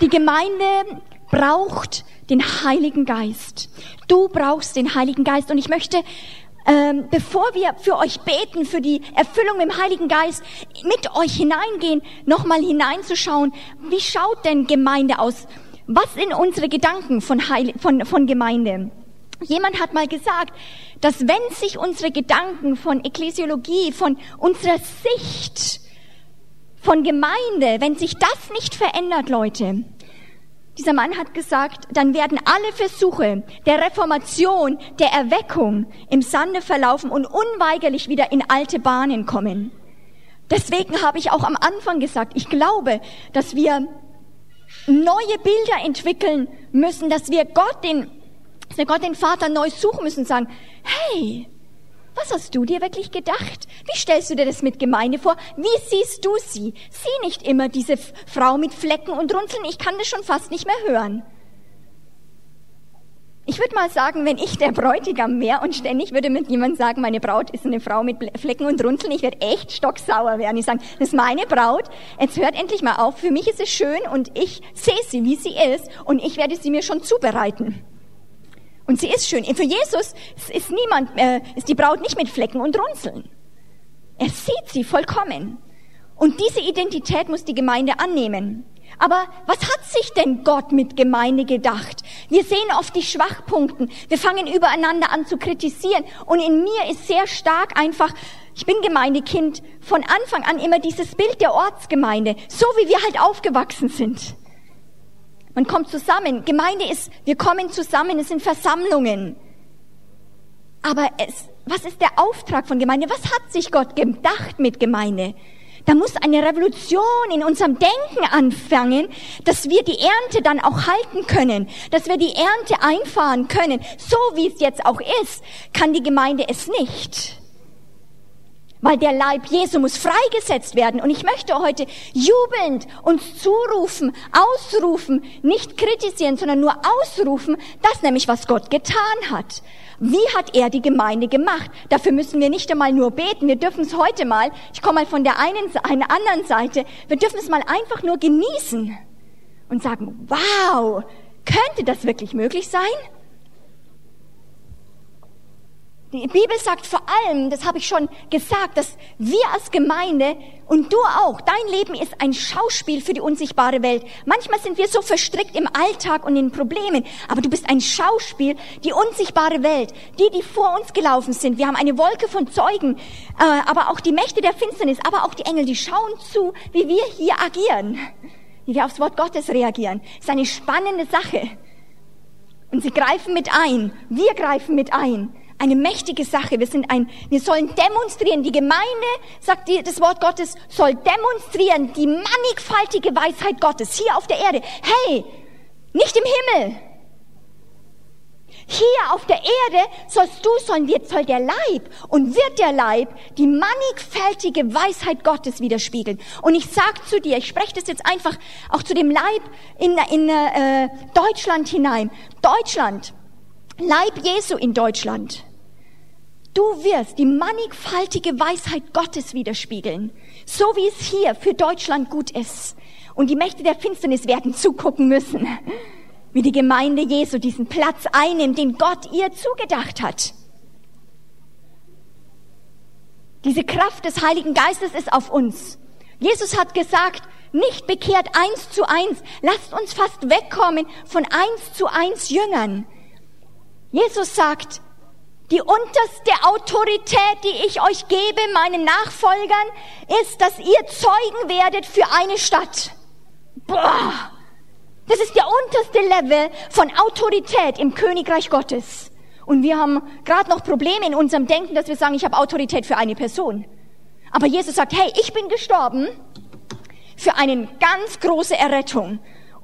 Speaker 1: Die Gemeinde braucht den Heiligen Geist. Du brauchst den Heiligen Geist. Und ich möchte, ähm, bevor wir für euch beten, für die Erfüllung im Heiligen Geist, mit euch hineingehen, nochmal hineinzuschauen, wie schaut denn Gemeinde aus? Was sind unsere Gedanken von, Heil von, von Gemeinde? Jemand hat mal gesagt, dass wenn sich unsere Gedanken von Ekklesiologie, von unserer Sicht von Gemeinde, wenn sich das nicht verändert, Leute, dieser Mann hat gesagt, dann werden alle Versuche der Reformation, der Erweckung im Sande verlaufen und unweigerlich wieder in alte Bahnen kommen. Deswegen habe ich auch am Anfang gesagt, ich glaube, dass wir neue Bilder entwickeln müssen, dass wir Gott den, dass wir Gott den Vater neu suchen müssen und sagen, hey, was hast du dir wirklich gedacht? Wie stellst du dir das mit Gemeinde vor? Wie siehst du sie? Sieh nicht immer diese Frau mit Flecken und Runzeln. Ich kann das schon fast nicht mehr hören. Ich würde mal sagen, wenn ich der Bräutigam wäre und ständig würde mit jemand sagen, meine Braut ist eine Frau mit Flecken und Runzeln, ich werde echt stocksauer werden. Ich sage, das ist meine Braut, jetzt hört endlich mal auf, für mich ist es schön und ich sehe sie, wie sie ist und ich werde sie mir schon zubereiten. Und sie ist schön. Für Jesus ist niemand, äh, ist die Braut nicht mit Flecken und Runzeln. Er sieht sie vollkommen. Und diese Identität muss die Gemeinde annehmen. Aber was hat sich denn Gott mit Gemeinde gedacht? Wir sehen oft die Schwachpunkten. Wir fangen übereinander an zu kritisieren. Und in mir ist sehr stark einfach, ich bin Gemeindekind, von Anfang an immer dieses Bild der Ortsgemeinde, so wie wir halt aufgewachsen sind. Man kommt zusammen. Gemeinde ist, wir kommen zusammen, es sind Versammlungen. Aber es, was ist der Auftrag von Gemeinde? Was hat sich Gott gedacht mit Gemeinde? Da muss eine Revolution in unserem Denken anfangen, dass wir die Ernte dann auch halten können, dass wir die Ernte einfahren können. So wie es jetzt auch ist, kann die Gemeinde es nicht. Weil der Leib Jesu muss freigesetzt werden. Und ich möchte heute jubelnd uns zurufen, ausrufen, nicht kritisieren, sondern nur ausrufen, das nämlich, was Gott getan hat. Wie hat er die Gemeinde gemacht? Dafür müssen wir nicht einmal nur beten. Wir dürfen es heute mal, ich komme mal von der einen, einer anderen Seite, wir dürfen es mal einfach nur genießen und sagen, wow, könnte das wirklich möglich sein? Die Bibel sagt vor allem, das habe ich schon gesagt, dass wir als Gemeinde und du auch, dein Leben ist ein Schauspiel für die unsichtbare Welt. Manchmal sind wir so verstrickt im Alltag und in Problemen, aber du bist ein Schauspiel, die unsichtbare Welt, die, die vor uns gelaufen sind. Wir haben eine Wolke von Zeugen, äh, aber auch die Mächte der Finsternis, aber auch die Engel, die schauen zu, wie wir hier agieren, wie wir aufs Wort Gottes reagieren. Das ist eine spannende Sache. Und sie greifen mit ein, wir greifen mit ein eine mächtige Sache. Wir sind ein, wir sollen demonstrieren. Die Gemeinde, sagt die, das Wort Gottes, soll demonstrieren die mannigfaltige Weisheit Gottes hier auf der Erde. Hey, nicht im Himmel. Hier auf der Erde sollst du, sollen wir, soll der Leib und wird der Leib die mannigfältige Weisheit Gottes widerspiegeln. Und ich sag zu dir, ich spreche das jetzt einfach auch zu dem Leib in, in äh, Deutschland hinein. Deutschland, Leib Jesu in Deutschland. Du wirst die mannigfaltige Weisheit Gottes widerspiegeln, so wie es hier für Deutschland gut ist. Und die Mächte der Finsternis werden zugucken müssen, wie die Gemeinde Jesu diesen Platz einnimmt, den Gott ihr zugedacht hat. Diese Kraft des Heiligen Geistes ist auf uns. Jesus hat gesagt, nicht bekehrt eins zu eins. Lasst uns fast wegkommen von eins zu eins Jüngern. Jesus sagt, Die unterste Autorität, die ich euch gebe, meinen Nachfolgern, ist, dass ihr Zeugen werdet für eine Stadt. Boah! Das ist der unterste Level von Autorität im Königreich Gottes. Und wir haben gerade noch Probleme in unserem Denken, dass wir sagen, ich habe Autorität für eine Person. Aber Jesus sagt, hey, ich bin gestorben für eine ganz große Errettung.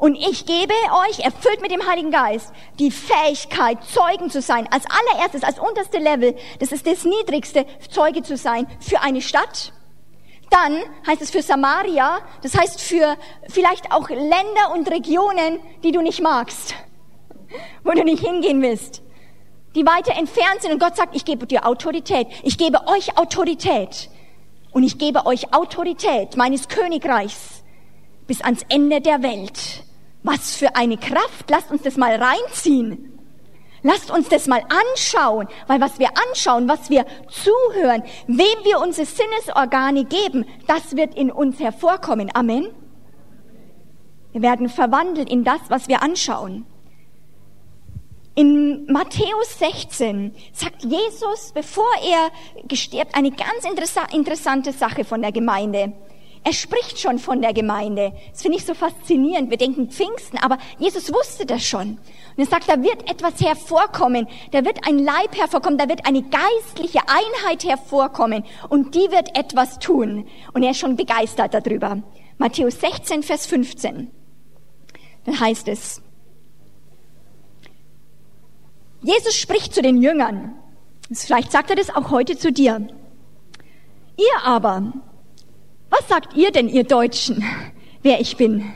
Speaker 1: Und ich gebe euch, erfüllt mit dem Heiligen Geist, die Fähigkeit, Zeugen zu sein. Als allererstes, als unterste Level, das ist das niedrigste, Zeuge zu sein für eine Stadt. Dann heißt es für Samaria, das heißt für vielleicht auch Länder und Regionen, die du nicht magst, wo du nicht hingehen willst, die weiter entfernt sind. Und Gott sagt, ich gebe dir Autorität. Ich gebe euch Autorität. Und ich gebe euch Autorität meines Königreichs bis ans Ende der Welt. Was für eine Kraft. Lasst uns das mal reinziehen. Lasst uns das mal anschauen, weil was wir anschauen, was wir zuhören, wem wir unsere Sinnesorgane geben, das wird in uns hervorkommen. Amen. Wir werden verwandelt in das, was wir anschauen. In Matthäus 16 sagt Jesus, bevor er gestirbt, eine ganz interessante Sache von der Gemeinde. Er spricht schon von der Gemeinde. Das finde ich so faszinierend. Wir denken Pfingsten, aber Jesus wusste das schon. Und er sagt, da wird etwas hervorkommen. Da wird ein Leib hervorkommen. Da wird eine geistliche Einheit hervorkommen. Und die wird etwas tun. Und er ist schon begeistert darüber. Matthäus 16, Vers 15. Da heißt es, Jesus spricht zu den Jüngern. Vielleicht sagt er das auch heute zu dir. Ihr aber, was sagt ihr denn, ihr Deutschen, wer ich bin?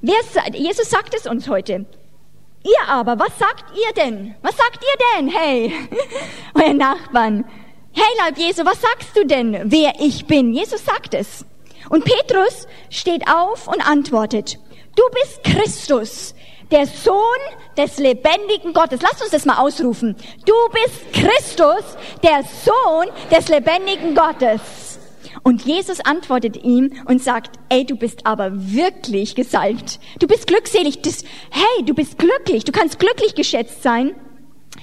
Speaker 1: Wer, Jesus sagt es uns heute. Ihr aber, was sagt ihr denn? Was sagt ihr denn? Hey, (laughs) euer Nachbarn. Hey, Leib Jesu, was sagst du denn, wer ich bin? Jesus sagt es. Und Petrus steht auf und antwortet, du bist Christus, der Sohn des lebendigen Gottes. Lasst uns das mal ausrufen. Du bist Christus, der Sohn des lebendigen Gottes. Und Jesus antwortet ihm und sagt, ey, du bist aber wirklich gesalbt. Du bist glückselig. Das, hey, du bist glücklich. Du kannst glücklich geschätzt sein.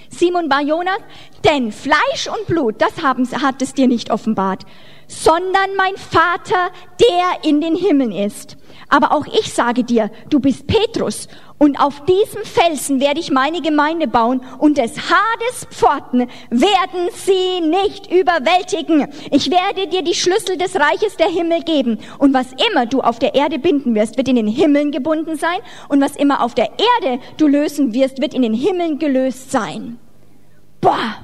Speaker 1: Simon Bar Jonas, denn Fleisch und Blut, das haben, hat es dir nicht offenbart, sondern mein Vater, der in den Himmeln ist. Aber auch ich sage dir, du bist Petrus und auf diesem Felsen werde ich meine Gemeinde bauen und des Hades Pforten werden sie nicht überwältigen. Ich werde dir die Schlüssel des Reiches der Himmel geben und was immer du auf der Erde binden wirst, wird in den Himmeln gebunden sein und was immer auf der Erde du lösen wirst, wird in den Himmeln gelöst sein. Boah!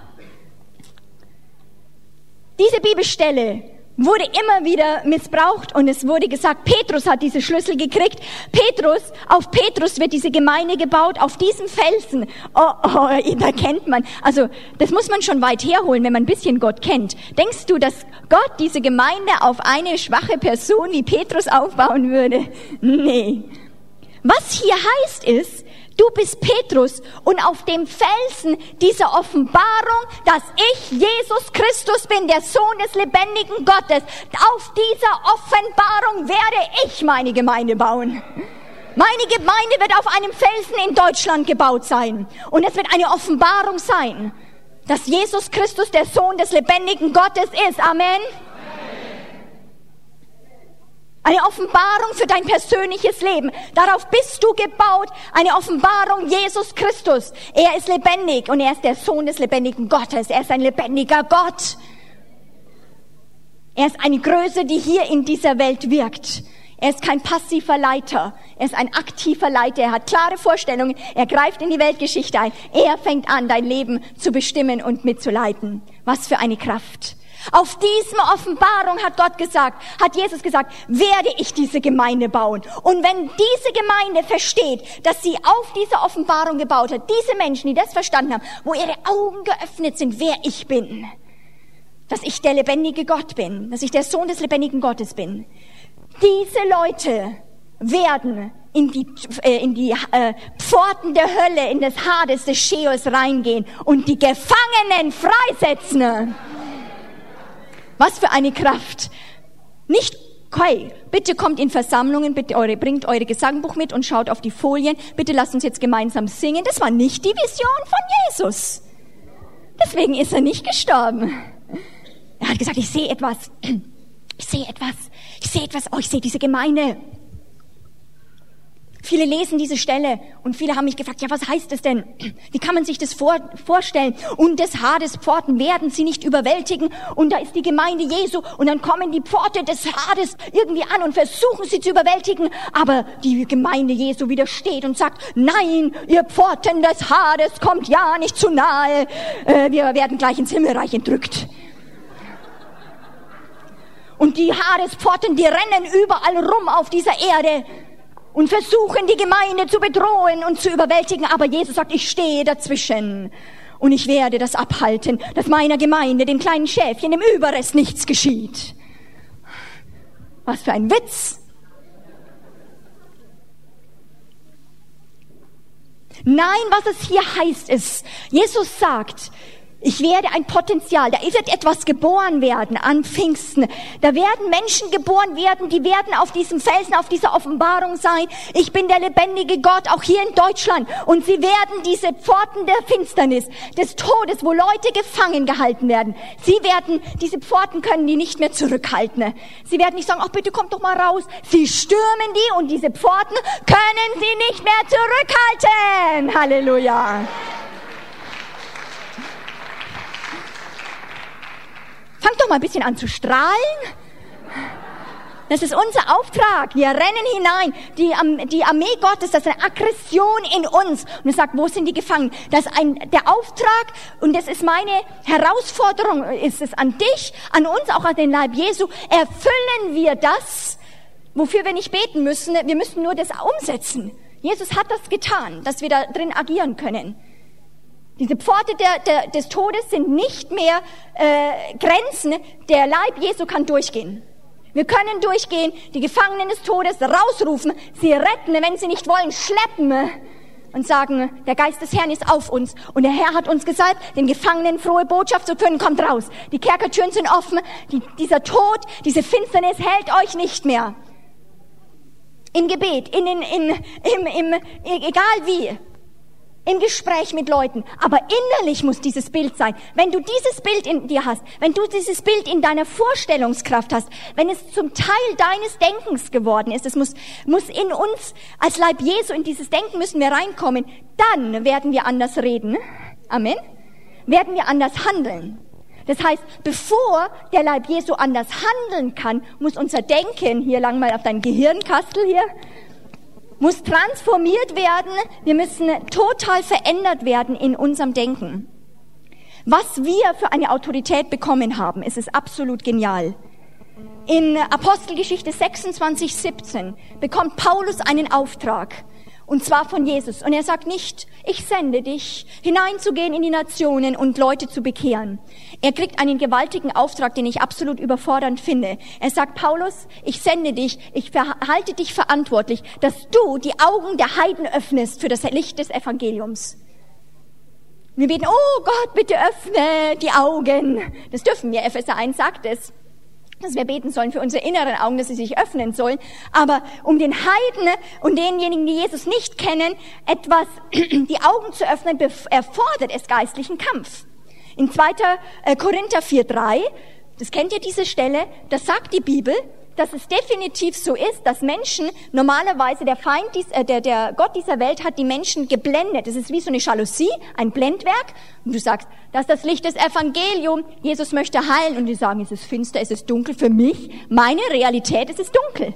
Speaker 1: Diese Bibelstelle wurde immer wieder missbraucht und es wurde gesagt, Petrus hat diese Schlüssel gekriegt. Petrus, auf Petrus wird diese Gemeinde gebaut, auf diesem Felsen. Oh, oh, (laughs) da kennt man. Also, das muss man schon weit herholen, wenn man ein bisschen Gott kennt. Denkst du, dass Gott diese Gemeinde auf eine schwache Person wie Petrus aufbauen würde? Nee. Was hier heißt ist, Du bist Petrus und auf dem Felsen dieser Offenbarung, dass ich Jesus Christus bin, der Sohn des lebendigen Gottes, auf dieser Offenbarung werde ich meine Gemeinde bauen. Meine Gemeinde wird auf einem Felsen in Deutschland gebaut sein. Und es wird eine Offenbarung sein, dass Jesus Christus der Sohn des lebendigen Gottes ist. Amen. Eine Offenbarung für dein persönliches Leben. Darauf bist du gebaut. Eine Offenbarung Jesus Christus. Er ist lebendig und er ist der Sohn des lebendigen Gottes. Er ist ein lebendiger Gott. Er ist eine Größe, die hier in dieser Welt wirkt. Er ist kein passiver Leiter. Er ist ein aktiver Leiter. Er hat klare Vorstellungen. Er greift in die Weltgeschichte ein. Er fängt an, dein Leben zu bestimmen und mitzuleiten. Was für eine Kraft. Auf diesem Offenbarung hat Gott gesagt, hat Jesus gesagt, werde ich diese Gemeinde bauen. Und wenn diese Gemeinde versteht, dass sie auf dieser Offenbarung gebaut hat, diese Menschen, die das verstanden haben, wo ihre Augen geöffnet sind, wer ich bin, dass ich der lebendige Gott bin, dass ich der Sohn des lebendigen Gottes bin, diese Leute werden in die, äh, in die äh, Pforten der Hölle, in das Hades des Scheos reingehen und die Gefangenen freisetzen. Was für eine Kraft. Nicht Okay, bitte kommt in Versammlungen, bitte eure, bringt eure Gesangbuch mit und schaut auf die Folien. Bitte lasst uns jetzt gemeinsam singen. Das war nicht die Vision von Jesus. Deswegen ist er nicht gestorben. Er hat gesagt, ich sehe etwas. Ich sehe etwas. Ich sehe etwas. Oh, ich sehe diese Gemeinde. Viele lesen diese Stelle und viele haben mich gefragt, ja, was heißt es denn? Wie kann man sich das vor, vorstellen? Und des Hades Pforten werden sie nicht überwältigen und da ist die Gemeinde Jesu und dann kommen die Pforte des Hades irgendwie an und versuchen sie zu überwältigen, aber die Gemeinde Jesu widersteht und sagt, nein, ihr Pforten des Hades kommt ja nicht zu nahe, äh, wir werden gleich ins Himmelreich entrückt. Und die Hadespforten, die rennen überall rum auf dieser Erde und versuchen die Gemeinde zu bedrohen und zu überwältigen. Aber Jesus sagt, ich stehe dazwischen und ich werde das abhalten, dass meiner Gemeinde, den kleinen Schäfchen, dem Überrest nichts geschieht. Was für ein Witz. Nein, was es hier heißt ist, Jesus sagt, ich werde ein Potenzial, da wird etwas geboren werden an Pfingsten. Da werden Menschen geboren werden, die werden auf diesem Felsen, auf dieser Offenbarung sein. Ich bin der lebendige Gott, auch hier in Deutschland. Und sie werden diese Pforten der Finsternis, des Todes, wo Leute gefangen gehalten werden. Sie werden, diese Pforten können die nicht mehr zurückhalten. Sie werden nicht sagen, ach bitte kommt doch mal raus. Sie stürmen die und diese Pforten können sie nicht mehr zurückhalten. Halleluja. Fang doch mal ein bisschen an zu strahlen. Das ist unser Auftrag. Wir rennen hinein. Die, die Armee Gottes, das ist eine Aggression in uns. Und er sagt, wo sind die Gefangenen? Das ist ein, der Auftrag und das ist meine Herausforderung, ist es an dich, an uns, auch an den Leib Jesu. Erfüllen wir das, wofür wir nicht beten müssen. Wir müssen nur das umsetzen. Jesus hat das getan, dass wir da drin agieren können. Diese Pforte der, der, des Todes sind nicht mehr äh, Grenzen. Der Leib Jesu kann durchgehen. Wir können durchgehen, die Gefangenen des Todes rausrufen, sie retten, wenn sie nicht wollen, schleppen und sagen, der Geist des Herrn ist auf uns und der Herr hat uns gesagt, den Gefangenen frohe Botschaft zu können, kommt raus. Die Kerkertüren sind offen, die, dieser Tod, diese Finsternis hält euch nicht mehr. Im Gebet, in, in, in, im, im, egal wie, im Gespräch mit Leuten. Aber innerlich muss dieses Bild sein. Wenn du dieses Bild in dir hast, wenn du dieses Bild in deiner Vorstellungskraft hast, wenn es zum Teil deines Denkens geworden ist, es muss, muss in uns als Leib Jesu in dieses Denken müssen wir reinkommen, dann werden wir anders reden. Amen. Werden wir anders handeln. Das heißt, bevor der Leib Jesu anders handeln kann, muss unser Denken, hier lang mal auf dein Gehirnkastel hier, muss transformiert werden. Wir müssen total verändert werden in unserem Denken. Was wir für eine Autorität bekommen haben, ist es absolut genial. In Apostelgeschichte 26, 17 bekommt Paulus einen Auftrag. Und zwar von Jesus. Und er sagt nicht, ich sende dich, hineinzugehen in die Nationen und Leute zu bekehren. Er kriegt einen gewaltigen Auftrag, den ich absolut überfordernd finde. Er sagt, Paulus, ich sende dich, ich halte dich verantwortlich, dass du die Augen der Heiden öffnest für das Licht des Evangeliums. Wir beten, oh Gott, bitte öffne die Augen. Das dürfen wir, Epheser 1 sagt es dass wir beten sollen für unsere inneren Augen, dass sie sich öffnen sollen. Aber um den Heiden und denjenigen, die Jesus nicht kennen, etwas (clears throat) die Augen zu öffnen, erfordert es geistlichen Kampf. In 2. Äh, Korinther 4.3, das kennt ihr diese Stelle, das sagt die Bibel, dass es definitiv so ist, dass Menschen normalerweise der Feind, dies, äh, der, der Gott dieser Welt hat die Menschen geblendet. Es ist wie so eine Jalousie, ein Blendwerk. Und du sagst, das ist das Licht des Evangeliums. Jesus möchte heilen. Und die sagen, es ist finster, es ist dunkel. Für mich, meine Realität, es ist dunkel.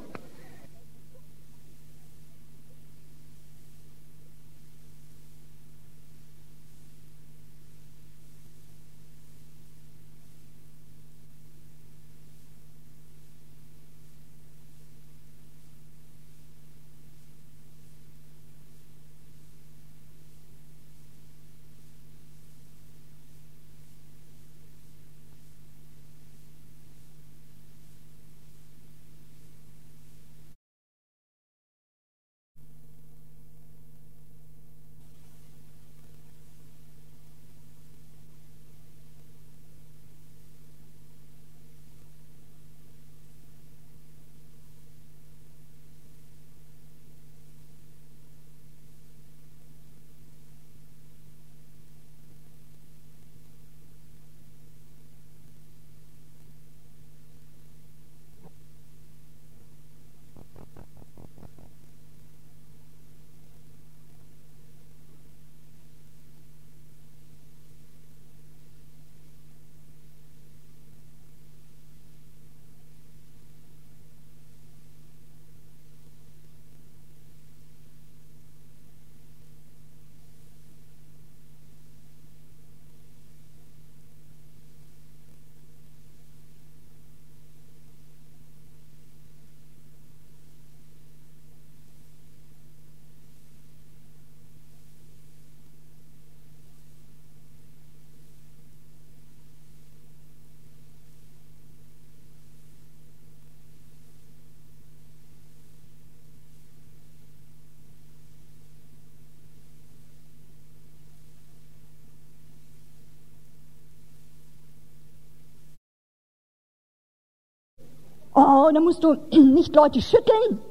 Speaker 2: Oh, da musst du (clears throat) nicht Leute schütteln.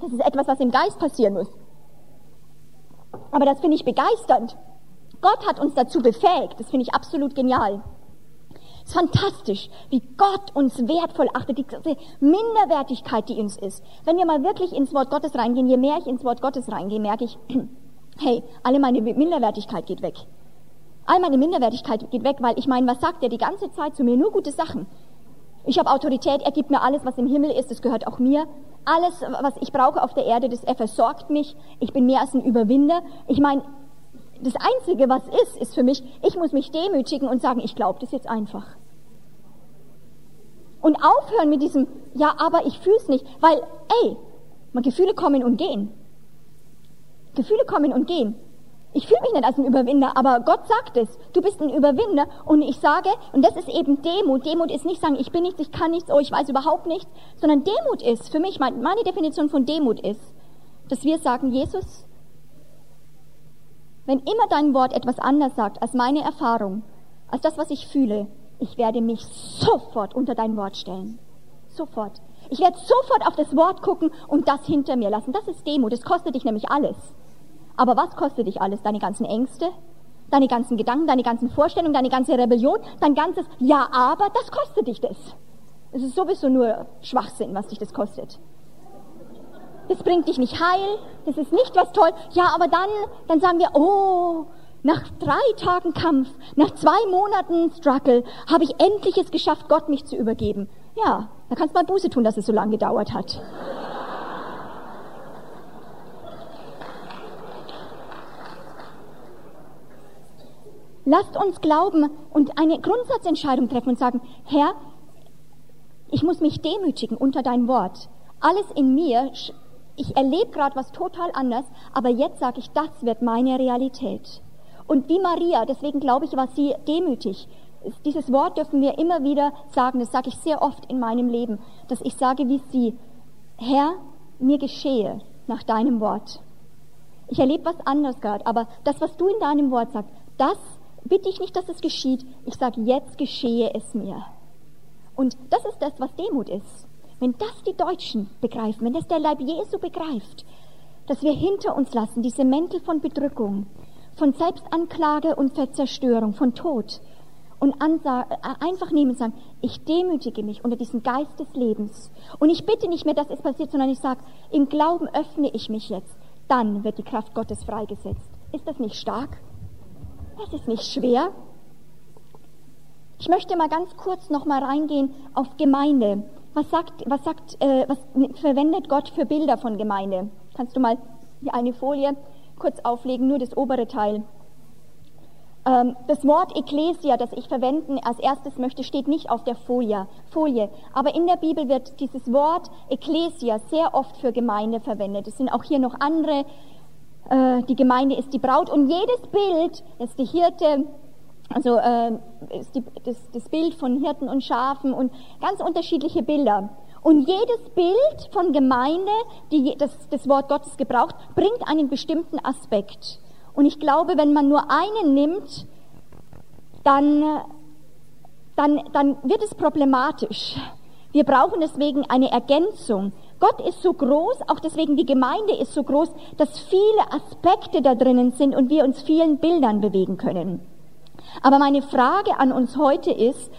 Speaker 2: Das ist etwas, was im Geist passieren muss. Aber das finde ich begeisternd. Gott hat uns dazu befähigt. Das finde ich absolut genial. Es ist fantastisch, wie Gott uns wertvoll achtet, die Minderwertigkeit, die uns ist. Wenn wir mal wirklich ins Wort Gottes reingehen, je mehr ich ins Wort Gottes reingehe, merke ich, (clears throat) hey, alle meine Minderwertigkeit geht weg. All meine Minderwertigkeit geht weg, weil ich meine, was sagt er die ganze Zeit zu mir? Nur gute Sachen. Ich habe Autorität, er gibt mir alles, was im Himmel ist, das gehört auch mir. Alles, was ich brauche auf der Erde, das er versorgt mich. Ich bin mehr als ein Überwinder. Ich meine, das Einzige, was ist, ist für mich, ich muss mich demütigen und sagen, ich glaube das jetzt einfach. Und aufhören mit diesem, ja, aber ich fühle es nicht, weil, ey, Gefühle kommen und gehen. Gefühle kommen und gehen. Ich fühle mich nicht als ein Überwinder, aber Gott sagt es. Du bist ein Überwinder. Und ich sage, und das ist eben Demut. Demut ist nicht sagen, ich bin nichts, ich kann nichts, oh, ich weiß überhaupt nichts, sondern Demut ist, für mich, meine Definition von Demut ist, dass wir sagen, Jesus, wenn immer dein Wort etwas anders sagt als meine Erfahrung, als das, was ich fühle, ich werde mich sofort unter dein Wort stellen. Sofort. Ich werde sofort auf das Wort gucken und das hinter mir lassen. Das ist Demut. Das kostet dich nämlich alles. Aber was kostet dich alles? Deine ganzen Ängste, deine ganzen Gedanken, deine ganzen Vorstellungen, deine ganze Rebellion, dein ganzes Ja, aber, das kostet dich das. Es ist sowieso nur Schwachsinn, was dich das kostet. Das bringt dich nicht heil, das ist nicht was toll. Ja, aber dann, dann sagen wir, oh, nach drei Tagen Kampf, nach zwei Monaten Struggle, habe ich endlich es geschafft, Gott mich zu übergeben. Ja, da kannst du mal Buße tun, dass es so lange gedauert hat. Lasst uns glauben und eine Grundsatzentscheidung treffen und sagen, Herr, ich muss mich demütigen unter dein Wort. Alles in mir, ich erlebe gerade was total anders, aber jetzt sage ich, das wird meine Realität. Und wie Maria, deswegen glaube ich, war sie demütig. Dieses Wort dürfen wir immer wieder sagen, das sage ich sehr oft in meinem Leben, dass ich sage wie sie, Herr, mir geschehe nach deinem Wort. Ich erlebe was anderes gerade, aber das, was du in deinem Wort sagst, das bitte ich nicht, dass es geschieht. Ich sage, jetzt geschehe es mir. Und das ist das, was Demut ist. Wenn das die Deutschen begreifen, wenn das der Leib Jesu begreift, dass wir hinter uns lassen diese Mäntel von Bedrückung, von Selbstanklage und Verzerstörung, von Tod und einfach nehmen und sagen, ich demütige mich unter diesen Geist des Lebens. Und ich bitte nicht mehr, dass es passiert, sondern ich sage, im Glauben öffne ich mich jetzt. Dann wird die Kraft Gottes freigesetzt. Ist das nicht stark? Das ist nicht schwer. Ich möchte mal ganz kurz noch mal reingehen auf Gemeinde. Was sagt, was sagt, äh, was verwendet Gott für Bilder von Gemeinde? Kannst du mal eine Folie kurz auflegen, nur das obere Teil. Ähm, das Wort Ecclesia, das ich verwenden als erstes möchte, steht nicht auf der Folie, Folie. Aber in der Bibel wird dieses Wort Ecclesia sehr oft für Gemeinde verwendet. Es sind auch hier noch andere äh, die Gemeinde ist die Braut und jedes Bild ist die Hirte, also äh, ist die, das, das Bild von Hirten und Schafen und ganz unterschiedliche Bilder. Und jedes Bild von Gemeinde, die das, das Wort Gottes gebraucht, bringt einen bestimmten Aspekt. Und ich glaube, wenn man nur einen nimmt, dann, dann, dann wird es problematisch. Wir brauchen deswegen eine Ergänzung. Gott ist so groß, auch deswegen die Gemeinde ist so groß, dass viele Aspekte da drinnen sind und wir uns vielen Bildern bewegen können. Aber meine Frage an uns heute ist,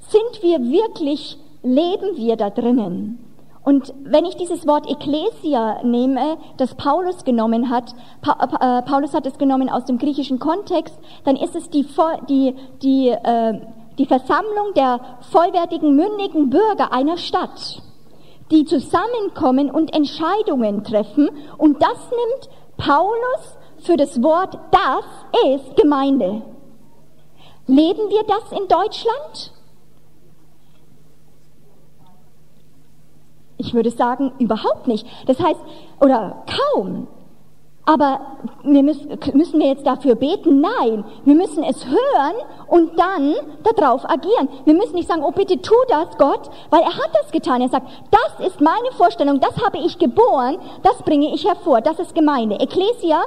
Speaker 2: sind wir wirklich, leben wir da drinnen? Und wenn ich dieses Wort Ecclesia nehme, das Paulus genommen hat, äh, Paulus hat es genommen aus dem griechischen Kontext, dann ist es die, die, die, äh, die Versammlung der vollwertigen, mündigen Bürger einer Stadt die zusammenkommen und Entscheidungen treffen. Und das nimmt Paulus für das Wort das ist Gemeinde. Leben wir das in Deutschland? Ich würde sagen, überhaupt nicht. Das heißt, oder kaum. Aber wir müssen, müssen wir jetzt dafür beten? Nein, wir müssen es hören und dann darauf agieren. Wir müssen nicht sagen, oh bitte tu das, Gott, weil er hat das getan. Er sagt, das ist meine Vorstellung, das habe ich geboren, das bringe ich hervor, das ist Gemeinde. Ecclesia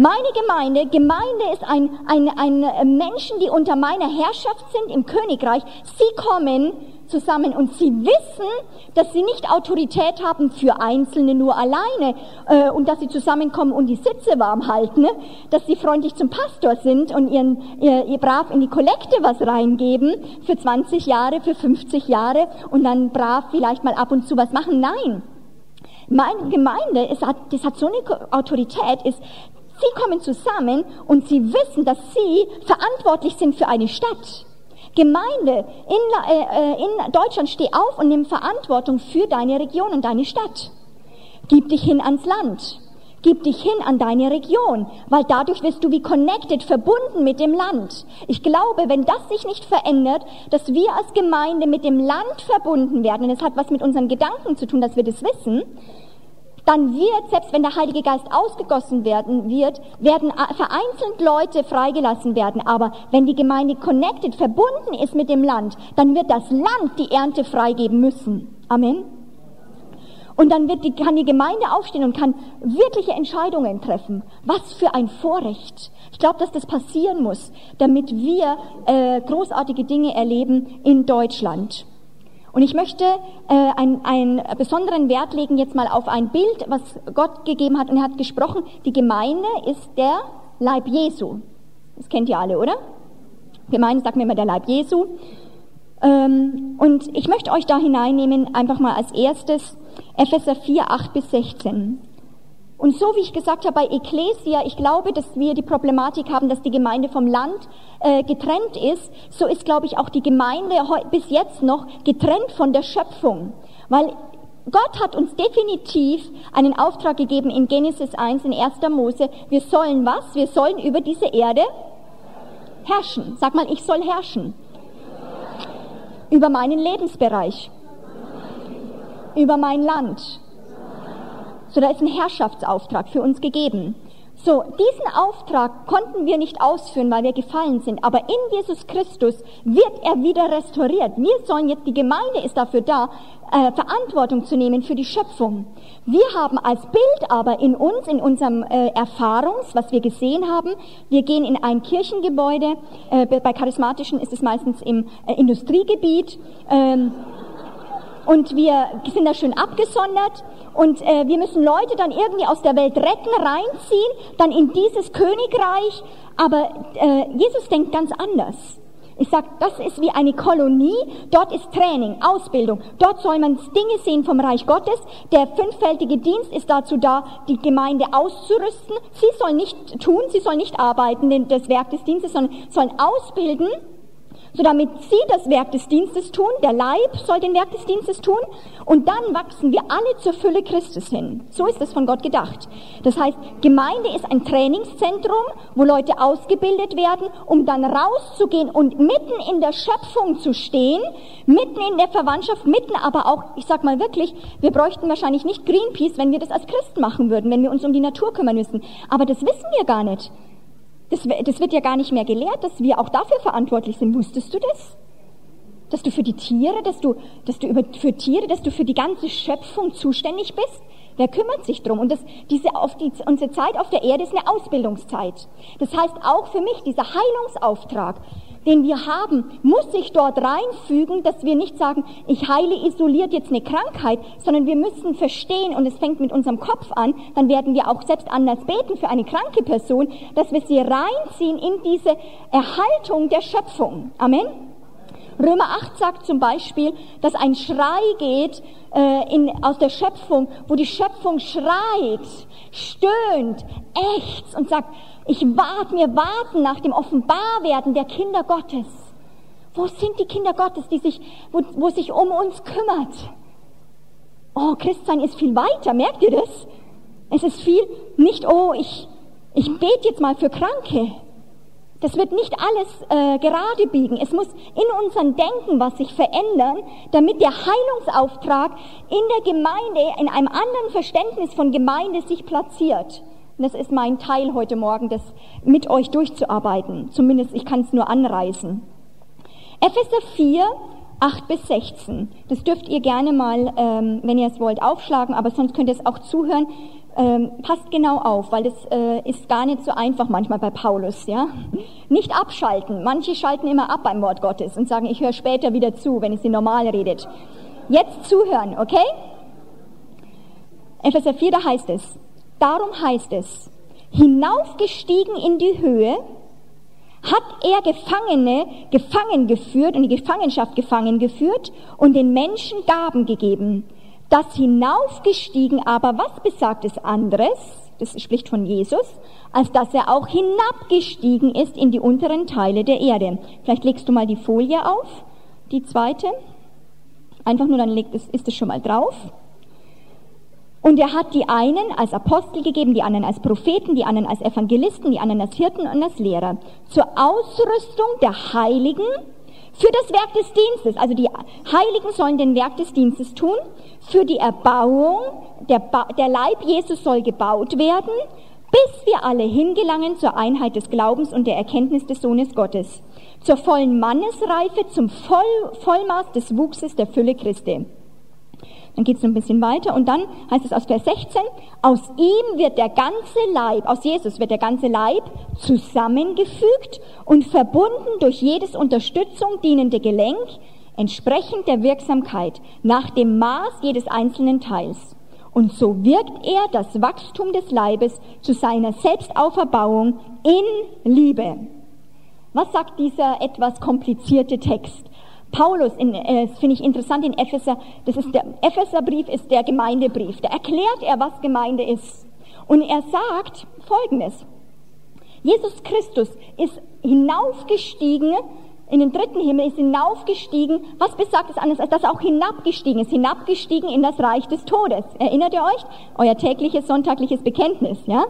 Speaker 2: Meine Gemeinde, Gemeinde ist ein, ein, ein äh, Menschen, die unter meiner Herrschaft sind im Königreich. Sie kommen zusammen und sie wissen, dass sie nicht Autorität haben für Einzelne nur alleine äh, und dass sie zusammenkommen und die Sitze warm halten, ne? dass sie freundlich zum Pastor sind und ihren, ihr, ihr brav in die Kollekte was reingeben für 20 Jahre, für 50 Jahre und dann brav vielleicht mal ab und zu was machen. Nein. Meine Gemeinde, ist, das hat so eine Autorität, ist, Sie kommen zusammen und sie wissen, dass sie verantwortlich sind für eine Stadt. Gemeinde in, äh, äh, in Deutschland, steh auf und nimm Verantwortung für deine Region und deine Stadt. Gib dich hin ans Land. Gib dich hin an deine Region, weil dadurch wirst du wie connected, verbunden mit dem Land. Ich glaube, wenn das sich nicht verändert, dass wir als Gemeinde mit dem Land verbunden werden, und es hat was mit unseren Gedanken zu tun, dass wir das wissen, dann wird, selbst wenn der Heilige Geist ausgegossen werden wird, werden vereinzelt Leute freigelassen werden. Aber wenn die Gemeinde connected, verbunden ist mit dem Land, dann wird das Land die Ernte freigeben müssen. Amen. Und dann wird die, kann die Gemeinde aufstehen und kann wirkliche Entscheidungen treffen. Was für ein Vorrecht. Ich glaube, dass das passieren muss, damit wir äh, großartige Dinge erleben in Deutschland. Und ich möchte äh, einen, einen besonderen Wert legen jetzt mal auf ein Bild, was Gott gegeben hat. Und er hat gesprochen, die Gemeinde ist der Leib Jesu. Das kennt ihr alle, oder? Gemeinde sagt mir immer der Leib Jesu. Ähm, und ich möchte euch da hineinnehmen, einfach mal als erstes Epheser 4, 8 bis 16. Und so wie ich gesagt habe bei Ecclesia, ich glaube, dass wir die Problematik haben, dass die Gemeinde vom Land äh, getrennt ist, so ist, glaube ich, auch die Gemeinde bis jetzt noch getrennt von der Schöpfung. Weil Gott hat uns definitiv einen Auftrag gegeben in Genesis 1, in 1. Mose. Wir sollen was? Wir sollen über diese Erde herrschen. Sag mal, ich soll herrschen. Über meinen Lebensbereich. Über mein Land so, da ist ein Herrschaftsauftrag für uns gegeben. So, diesen Auftrag konnten wir nicht ausführen, weil wir gefallen sind. Aber in Jesus Christus wird er wieder restauriert. Wir sollen jetzt, die Gemeinde ist dafür da, äh, Verantwortung zu nehmen für die Schöpfung. Wir haben als Bild aber in uns, in unserem äh, Erfahrungs, was wir gesehen haben, wir gehen in ein Kirchengebäude, äh, bei Charismatischen ist es meistens im äh, Industriegebiet, ähm, und wir sind da schön abgesondert und äh, wir müssen Leute dann irgendwie aus der Welt retten, reinziehen, dann in dieses Königreich. Aber äh, Jesus denkt ganz anders. Ich sag, das ist wie eine Kolonie. Dort ist Training, Ausbildung. Dort soll man Dinge sehen vom Reich Gottes. Der fünffältige Dienst ist dazu da, die Gemeinde auszurüsten. Sie soll nicht tun, sie soll nicht arbeiten, das Werk des Dienstes, sondern sollen ausbilden so damit sie das Werk des Dienstes tun, der Leib soll den Werk des Dienstes tun und dann wachsen wir alle zur Fülle Christus hin. So ist es von Gott gedacht. Das heißt, Gemeinde ist ein Trainingszentrum, wo Leute ausgebildet werden, um dann rauszugehen und mitten in der Schöpfung zu stehen, mitten in der Verwandtschaft, mitten aber auch, ich sag mal wirklich, wir bräuchten wahrscheinlich nicht Greenpeace, wenn wir das als Christen machen würden, wenn wir uns um die Natur kümmern müssen. Aber das wissen wir gar nicht. Das, das wird ja gar nicht mehr gelehrt, dass wir auch dafür verantwortlich sind. Wusstest du das? Dass du für die Tiere, dass du, dass du über, für Tiere, dass du für die ganze Schöpfung zuständig bist? Wer kümmert sich drum? Und das, diese, auf die, unsere Zeit auf der Erde ist eine Ausbildungszeit. Das heißt auch für mich, dieser Heilungsauftrag, den wir haben, muss sich dort reinfügen, dass wir nicht sagen, ich heile isoliert jetzt eine Krankheit, sondern wir müssen verstehen, und es fängt mit unserem Kopf an, dann werden wir auch selbst anders beten für eine kranke Person, dass wir sie reinziehen in diese Erhaltung der Schöpfung. Amen. Römer 8 sagt zum Beispiel, dass ein Schrei geht äh, in, aus der Schöpfung, wo die Schöpfung schreit, stöhnt, ächzt und sagt, ich warte, wir warten nach dem Offenbarwerden der Kinder Gottes. Wo sind die Kinder Gottes, die sich, wo, wo sich um uns kümmert? Oh, Christsein ist viel weiter, merkt ihr das? Es ist viel, nicht, oh, ich, ich bete jetzt mal für Kranke. Das wird nicht alles äh, gerade biegen. Es muss in unserem Denken was sich verändern, damit der Heilungsauftrag in der Gemeinde, in einem anderen Verständnis von Gemeinde sich platziert. Und das ist mein Teil heute Morgen, das mit euch durchzuarbeiten. Zumindest ich kann es nur anreißen. Epheser 4, 8 bis 16. Das dürft ihr gerne mal, ähm, wenn ihr es wollt, aufschlagen, aber sonst könnt ihr es auch zuhören. ähm, passt genau auf, weil das äh, ist gar nicht so einfach manchmal bei Paulus, ja. Nicht abschalten. Manche schalten immer ab beim Wort Gottes und sagen, ich höre später wieder zu, wenn es sie normal redet. Jetzt zuhören, okay? Epheser 4, da heißt es, darum heißt es, hinaufgestiegen in die Höhe, hat er Gefangene gefangen geführt und die Gefangenschaft gefangen geführt und den Menschen Gaben gegeben das hinaufgestiegen aber, was besagt es anderes? Das spricht von Jesus, als dass er auch hinabgestiegen ist in die unteren Teile der Erde. Vielleicht legst du mal die Folie auf, die zweite. Einfach nur, dann ist es schon mal drauf. Und er hat die einen als Apostel gegeben, die anderen als Propheten, die anderen als Evangelisten, die anderen als Hirten und als Lehrer. Zur Ausrüstung der Heiligen für das Werk des Dienstes. Also die Heiligen sollen den Werk des Dienstes tun. Für die Erbauung, der, ba der Leib Jesus soll gebaut werden, bis wir alle hingelangen zur Einheit des Glaubens und der Erkenntnis des Sohnes Gottes, zur vollen Mannesreife, zum Voll Vollmaß des Wuchses der Fülle Christi. Dann geht es ein bisschen weiter und dann heißt es aus Vers 16, aus ihm wird der ganze Leib, aus Jesus wird der ganze Leib zusammengefügt und verbunden durch jedes Unterstützung dienende Gelenk, entsprechend der Wirksamkeit, nach dem Maß jedes einzelnen Teils. Und so wirkt er das Wachstum des Leibes zu seiner Selbstauferbauung in Liebe. Was sagt dieser etwas komplizierte Text? Paulus, in, äh, finde ich interessant in Epheser, das ist der, Epheserbrief ist der Gemeindebrief. Da erklärt er, was Gemeinde ist. Und er sagt Folgendes. Jesus Christus ist hinaufgestiegen in den dritten Himmel, ist hinaufgestiegen. Was besagt es anders, als dass er auch hinabgestiegen ist? Hinabgestiegen in das Reich des Todes. Erinnert ihr euch? Euer tägliches sonntagliches Bekenntnis, ja?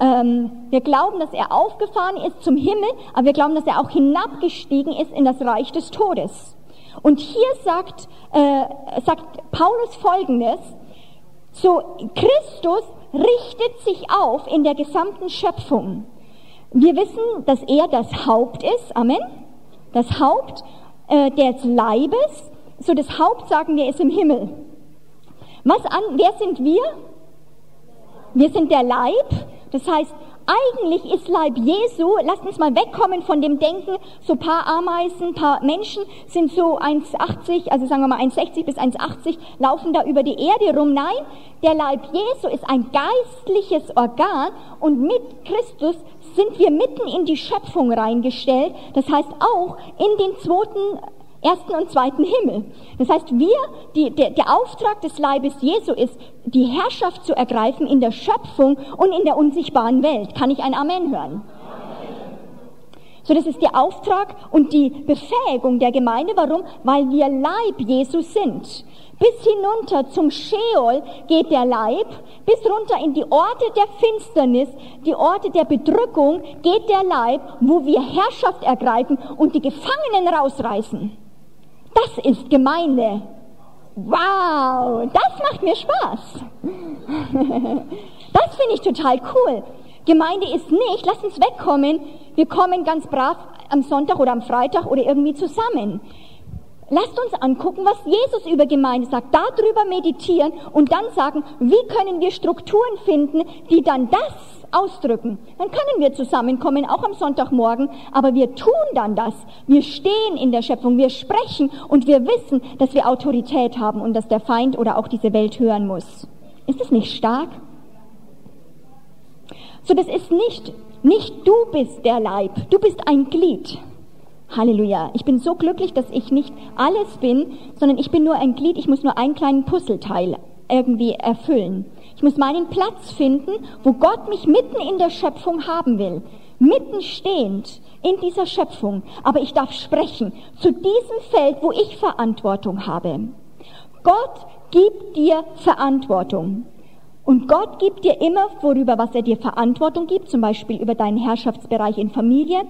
Speaker 2: Ähm, wir glauben, dass er aufgefahren ist zum Himmel, aber wir glauben, dass er auch hinabgestiegen ist in das Reich des Todes. Und hier sagt, äh, sagt Paulus Folgendes, so Christus richtet sich auf in der gesamten Schöpfung. Wir wissen, dass er das Haupt ist, Amen, das Haupt äh, des Leibes, so das Haupt sagen wir ist im Himmel. Was an, wer sind wir? Wir sind der Leib, das heißt, eigentlich ist Leib Jesu, lasst uns mal wegkommen von dem Denken, so paar Ameisen, paar Menschen sind so 1,80, also sagen wir mal 1,60 bis 1,80, laufen da über die Erde rum. Nein, der Leib Jesu ist ein geistliches Organ und mit Christus sind wir mitten in die Schöpfung reingestellt. Das heißt auch in den zweiten ersten und zweiten Himmel. Das heißt, wir, die, der, der Auftrag des Leibes Jesu ist, die Herrschaft zu ergreifen in der Schöpfung und in der unsichtbaren Welt. Kann ich ein Amen hören? So, das ist der Auftrag und die Befähigung der Gemeinde. Warum? Weil wir Leib Jesus sind. Bis hinunter zum Sheol geht der Leib, bis runter in die Orte der Finsternis, die Orte der Bedrückung geht der Leib, wo wir Herrschaft ergreifen und die Gefangenen rausreißen. Das ist Gemeinde. Wow, das macht mir Spaß. (laughs) Das finde ich total cool. Gemeinde ist nicht, lass uns wegkommen, wir kommen ganz brav am Sonntag oder am Freitag oder irgendwie zusammen. Lasst uns angucken, was Jesus über Gemeinde sagt, darüber meditieren und dann sagen, wie können wir Strukturen finden, die dann das ausdrücken. Dann können wir zusammenkommen, auch am Sonntagmorgen, aber wir tun dann das. Wir stehen in der Schöpfung, wir sprechen und wir wissen, dass wir Autorität haben und dass der Feind oder auch diese Welt hören muss. Ist das nicht stark? So, das ist nicht, nicht du bist der Leib, du bist ein Glied. Halleluja. Ich bin so glücklich, dass ich nicht alles bin, sondern ich bin nur ein Glied, ich muss nur einen kleinen Puzzleteil irgendwie erfüllen. Ich muss meinen Platz finden, wo Gott mich mitten in der Schöpfung haben will. Mitten stehend in dieser Schöpfung. Aber ich darf sprechen zu diesem Feld, wo ich Verantwortung habe. Gott gibt dir Verantwortung. Und Gott gibt dir immer, worüber was er dir Verantwortung gibt, zum Beispiel über deinen Herrschaftsbereich in Familie,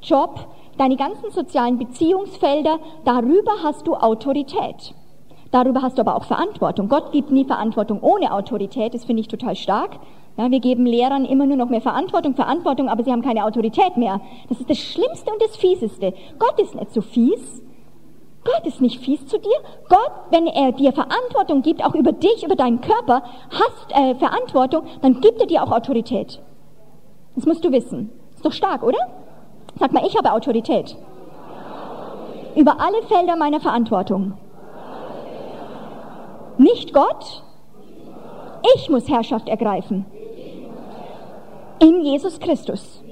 Speaker 2: Job, deine ganzen sozialen Beziehungsfelder, darüber hast du Autorität. Darüber hast du aber auch Verantwortung. Gott gibt nie Verantwortung ohne Autorität. Das finde ich total stark. Ja, wir geben Lehrern immer nur noch mehr Verantwortung, Verantwortung, aber sie haben keine Autorität mehr. Das ist das Schlimmste und das Fieseste. Gott ist nicht so fies. Gott ist nicht fies zu dir. Gott, wenn er dir Verantwortung gibt, auch über dich, über deinen Körper, hast äh, Verantwortung, dann gibt er dir auch Autorität. Das musst du wissen. Ist doch stark, oder? Sag mal, ich habe Autorität. Über alle Felder meiner Verantwortung. Nicht Gott. Ich muss Herrschaft ergreifen. In Jesus Christus.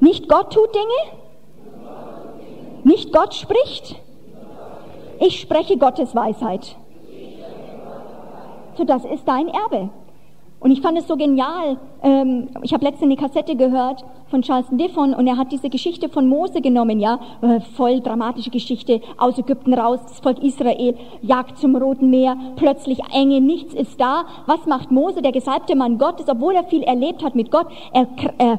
Speaker 2: Nicht Gott tut Dinge. Nicht Gott spricht. Ich spreche Gottes Weisheit. So, das ist dein Erbe. Und ich fand es so genial. Ähm, ich habe letztens eine Kassette gehört von Charles Diffon und er hat diese Geschichte von Mose genommen, ja, äh, voll dramatische Geschichte, aus Ägypten raus, das Volk Israel jagt zum Roten Meer, plötzlich Enge, nichts ist da. Was macht Mose, der gesalbte Mann Gottes, obwohl er viel erlebt hat mit Gott? Er, er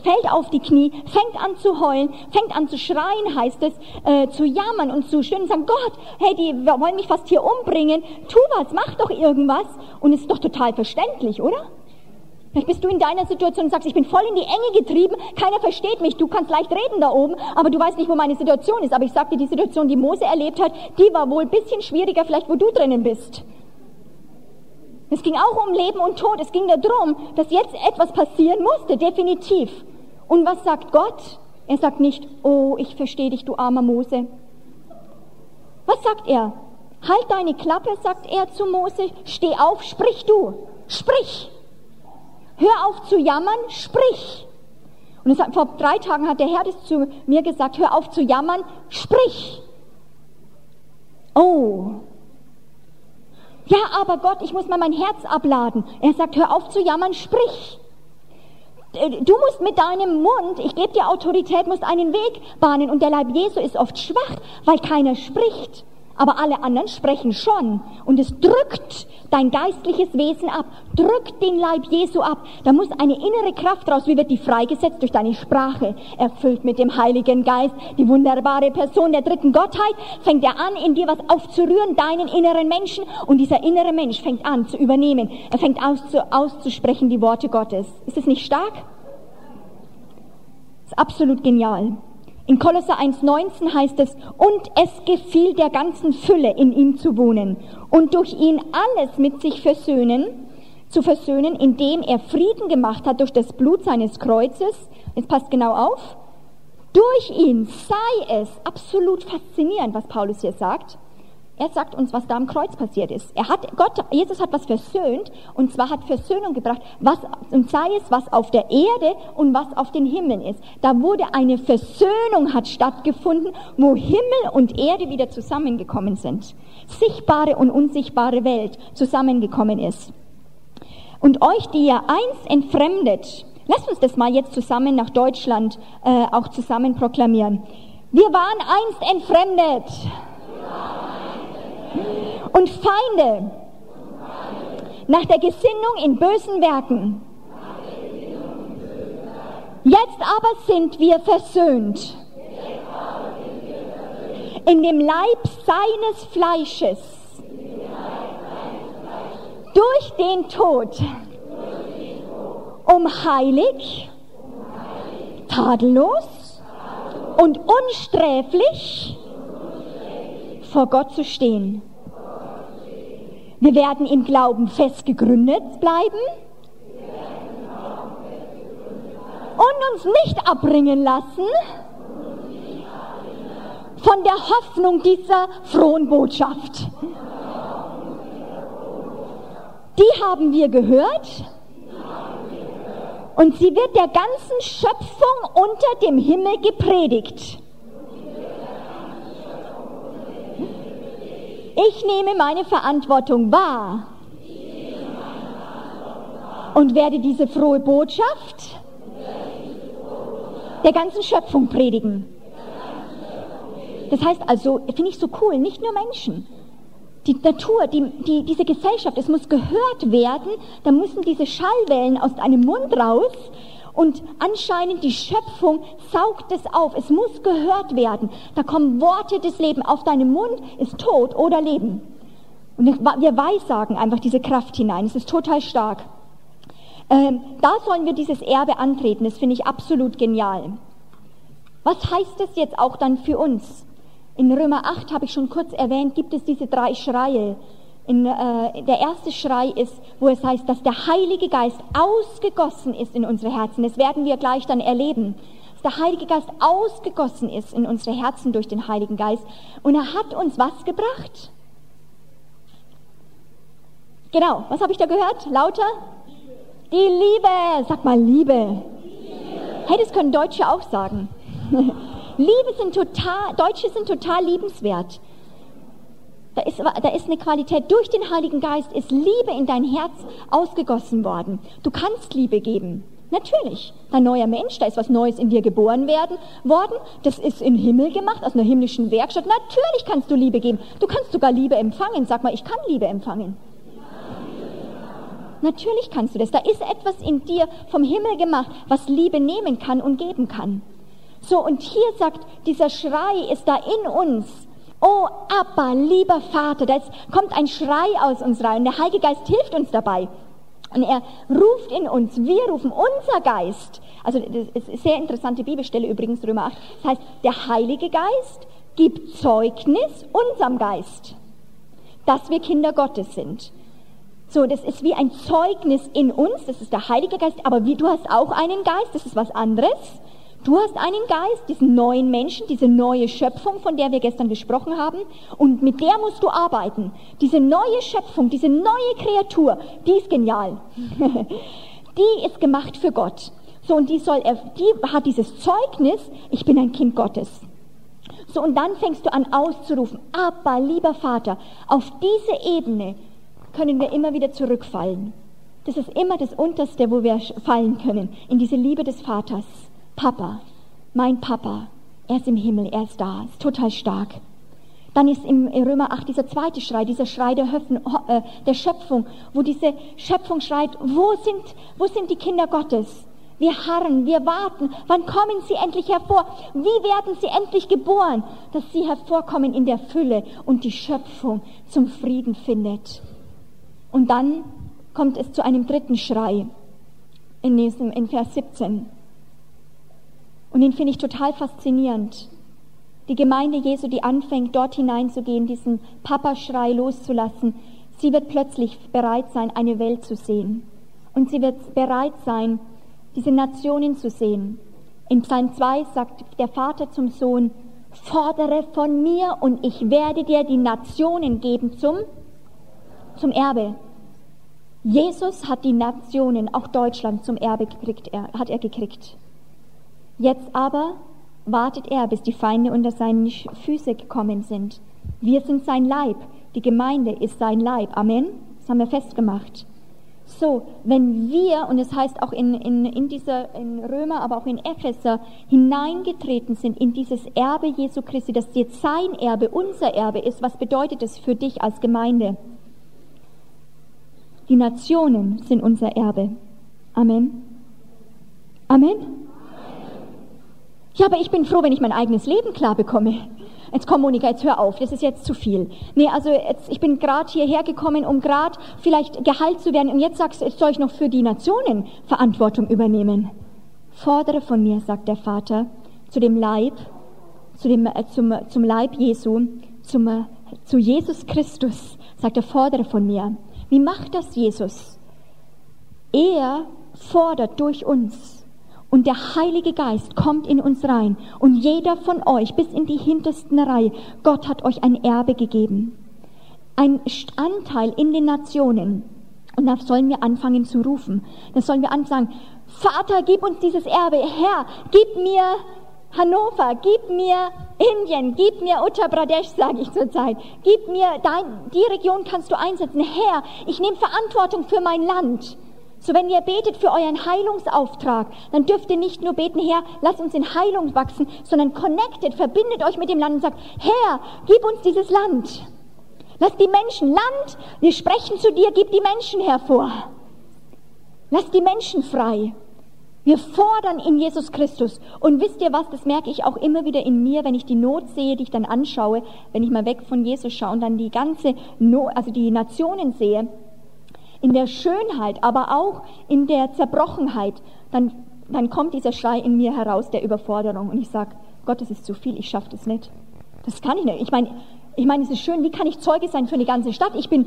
Speaker 2: fällt auf die Knie, fängt an zu heulen, fängt an zu schreien, heißt es, äh, zu jammern und zu stöhnen, sagen, Gott, hey, die wollen mich fast hier umbringen, tu was, mach doch irgendwas. Und ist doch total verständlich, oder? Vielleicht bist du in deiner Situation und sagst, ich bin voll in die Enge getrieben, keiner versteht mich, du kannst leicht reden da oben, aber du weißt nicht, wo meine Situation ist. Aber ich sagte, die Situation, die Mose erlebt hat, die war wohl ein bisschen schwieriger, vielleicht wo du drinnen bist. Es ging auch um Leben und Tod. Es ging darum, dass jetzt etwas passieren musste, definitiv. Und was sagt Gott? Er sagt nicht, oh, ich verstehe dich, du armer Mose. Was sagt er? Halt deine Klappe, sagt er zu Mose, steh auf, sprich du, sprich. Hör auf zu jammern, sprich. Und hat, vor drei Tagen hat der Herr das zu mir gesagt, hör auf zu jammern, sprich. Oh. Ja, aber Gott, ich muss mal mein Herz abladen. Er sagt, hör auf zu jammern, sprich. Du musst mit deinem Mund, ich gebe dir Autorität, musst einen Weg bahnen. Und der Leib Jesu ist oft schwach, weil keiner spricht aber alle anderen sprechen schon. Und es drückt dein geistliches Wesen ab, drückt den Leib Jesu ab. Da muss eine innere Kraft raus. Wie wird die freigesetzt? Durch deine Sprache, erfüllt mit dem Heiligen Geist. Die wunderbare Person der dritten Gottheit fängt er an, in dir was aufzurühren, deinen inneren Menschen. Und dieser innere Mensch fängt an zu übernehmen. Er fängt aus zu, auszusprechen die Worte Gottes. Ist es nicht stark? Ist absolut genial. In Kolosser 1,19 heißt es, und es gefiel der ganzen Fülle in ihm zu wohnen und durch ihn alles mit sich versöhnen, zu versöhnen, indem er Frieden gemacht hat durch das Blut seines Kreuzes. Es passt genau auf. Durch ihn sei es absolut faszinierend, was Paulus hier sagt er sagt uns, was da am Kreuz passiert ist. Er hat, Gott, Jesus hat was versöhnt, und zwar hat Versöhnung gebracht, was, und sei es, was auf der Erde und was auf den Himmeln ist. Da wurde eine Versöhnung hat stattgefunden, wo Himmel und Erde wieder zusammengekommen sind. Sichtbare und unsichtbare Welt zusammengekommen ist. Und euch, die ihr einst entfremdet, lasst uns das mal jetzt zusammen nach Deutschland äh, auch zusammen proklamieren. Wir waren einst entfremdet. Ja und Feinde nach der Gesinnung in bösen Werken. Jetzt aber sind wir versöhnt in dem Leib seines Fleisches durch den Tod, um heilig, tadellos und unsträflich vor Gott zu stehen. Wir werden im Glauben fest gegründet bleiben und uns nicht abbringen lassen von der Hoffnung dieser frohen Botschaft. Die haben wir gehört und sie wird der ganzen Schöpfung unter dem Himmel gepredigt. Ich nehme meine Verantwortung wahr und werde diese frohe Botschaft der ganzen Schöpfung predigen. Das heißt also, finde ich so cool, nicht nur Menschen. Die Natur, die, die, diese Gesellschaft, es muss gehört werden, da müssen diese Schallwellen aus deinem Mund raus und anscheinend die Schöpfung saugt es auf. Es muss gehört werden. Da kommen Worte des Lebens. Auf deinem Mund ist Tod oder Leben. Und wir weissagen einfach diese Kraft hinein. Es ist total stark. Ähm, da sollen wir dieses Erbe antreten. Das finde ich absolut genial. Was heißt das jetzt auch dann für uns? In Römer 8 habe ich schon kurz erwähnt, gibt es diese drei Schreie. In, äh, der erste Schrei ist, wo es heißt, dass der Heilige Geist ausgegossen ist in unsere Herzen. Das werden wir gleich dann erleben. Dass der Heilige Geist ausgegossen ist in unsere Herzen durch den Heiligen Geist. Und er hat uns was gebracht? Genau, was habe ich da gehört? Lauter? Die Liebe. Sag mal Liebe. Hey, das können Deutsche auch sagen. (laughs) Liebe sind total, Deutsche sind total liebenswert. Da ist, da ist eine Qualität. Durch den Heiligen Geist ist Liebe in dein Herz ausgegossen worden. Du kannst Liebe geben. Natürlich. Ein neuer Mensch, da ist was Neues in dir geboren werden, worden. Das ist im Himmel gemacht, aus einer himmlischen Werkstatt. Natürlich kannst du Liebe geben. Du kannst sogar Liebe empfangen. Sag mal, ich kann Liebe empfangen. Natürlich kannst du das. Da ist etwas in dir vom Himmel gemacht, was Liebe nehmen kann und geben kann. So, und hier sagt, dieser Schrei ist da in uns. Oh, Abba, lieber Vater, da kommt ein Schrei aus uns rein. Der Heilige Geist hilft uns dabei. Und er ruft in uns, wir rufen unser Geist. Also, das ist sehr interessante Bibelstelle übrigens, Römer 8. Das heißt, der Heilige Geist gibt Zeugnis unserem Geist, dass wir Kinder Gottes sind. So, das ist wie ein Zeugnis in uns, das ist der Heilige Geist, aber wie, du hast auch einen Geist, das ist was anderes. Du hast einen Geist, diesen neuen Menschen, diese neue Schöpfung, von der wir gestern gesprochen haben, und mit der musst du arbeiten. Diese neue Schöpfung, diese neue Kreatur, die ist genial. (laughs) die ist gemacht für Gott. So, und die soll, die hat dieses Zeugnis, ich bin ein Kind Gottes. So, und dann fängst du an auszurufen, aber lieber Vater, auf diese Ebene können wir immer wieder zurückfallen. Das ist immer das Unterste, wo wir fallen können, in diese Liebe des Vaters. Papa, mein Papa, er ist im Himmel, er ist da, ist total stark. Dann ist im Römer 8 dieser zweite Schrei, dieser Schrei der, Höfen, äh, der Schöpfung, wo diese Schöpfung schreit, wo sind, wo sind die Kinder Gottes? Wir harren, wir warten. Wann kommen sie endlich hervor? Wie werden sie endlich geboren? Dass sie hervorkommen in der Fülle und die Schöpfung zum Frieden findet. Und dann kommt es zu einem dritten Schrei in, diesem, in Vers 17. Und den finde ich total faszinierend. Die Gemeinde Jesu, die anfängt, dort hineinzugehen, diesen Papaschrei loszulassen, sie wird plötzlich bereit sein, eine Welt zu sehen. Und sie wird bereit sein, diese Nationen zu sehen. In Psalm 2 sagt der Vater zum Sohn, fordere von mir und ich werde dir die Nationen geben zum, zum Erbe. Jesus hat die Nationen, auch Deutschland, zum Erbe gekriegt, er, hat er gekriegt. Jetzt aber wartet er, bis die Feinde unter seine Füße gekommen sind. Wir sind sein Leib. Die Gemeinde ist sein Leib. Amen. Das haben wir festgemacht. So, wenn wir, und es das heißt auch in, in, in dieser, in Römer, aber auch in Epheser, hineingetreten sind in dieses Erbe Jesu Christi, dass jetzt sein Erbe unser Erbe ist, was bedeutet es für dich als Gemeinde? Die Nationen sind unser Erbe. Amen. Amen. Ja, aber ich bin froh, wenn ich mein eigenes Leben klar bekomme. Jetzt komm, Monika, jetzt hör auf, das ist jetzt zu viel. Nee, also jetzt, ich bin gerade hierher gekommen, um gerade vielleicht geheilt zu werden und jetzt sagst du, jetzt soll ich noch für die Nationen Verantwortung übernehmen. Fordere von mir, sagt der Vater, zu dem Leib, zu dem, äh, zum, zum Leib Jesu, zum, äh, zu Jesus Christus, sagt er, fordere von mir. Wie macht das Jesus? Er fordert durch uns und der Heilige Geist kommt in uns rein und jeder von euch bis in die hintersten Reihe, Gott hat euch ein Erbe gegeben. Ein Anteil in den Nationen. Und da sollen wir anfangen zu rufen. Da sollen wir anfangen, Vater, gib uns dieses Erbe. Herr, gib mir Hannover, gib mir Indien, gib mir Uttar Pradesh, sage ich zurzeit. Gib mir dein, die Region kannst du einsetzen. Herr, ich nehme Verantwortung für mein Land. So wenn ihr betet für euren Heilungsauftrag, dann dürft ihr nicht nur beten, Herr, lass uns in Heilung wachsen, sondern connected, verbindet euch mit dem Land und sagt, Herr, gib uns dieses Land. Lass die Menschen, Land, wir sprechen zu dir, gib die Menschen hervor. Lass die Menschen frei. Wir fordern in Jesus Christus. Und wisst ihr was, das merke ich auch immer wieder in mir, wenn ich die Not sehe, die ich dann anschaue, wenn ich mal weg von Jesus schaue und dann die ganze Not, also die Nationen sehe, in der Schönheit, aber auch in der Zerbrochenheit, dann, dann kommt dieser Schrei in mir heraus der Überforderung und ich sage, Gott, es ist zu viel, ich schaffe das nicht. Das kann ich nicht. Ich meine, ich meine, es ist schön, wie kann ich Zeuge sein für eine ganze Stadt? Ich bin,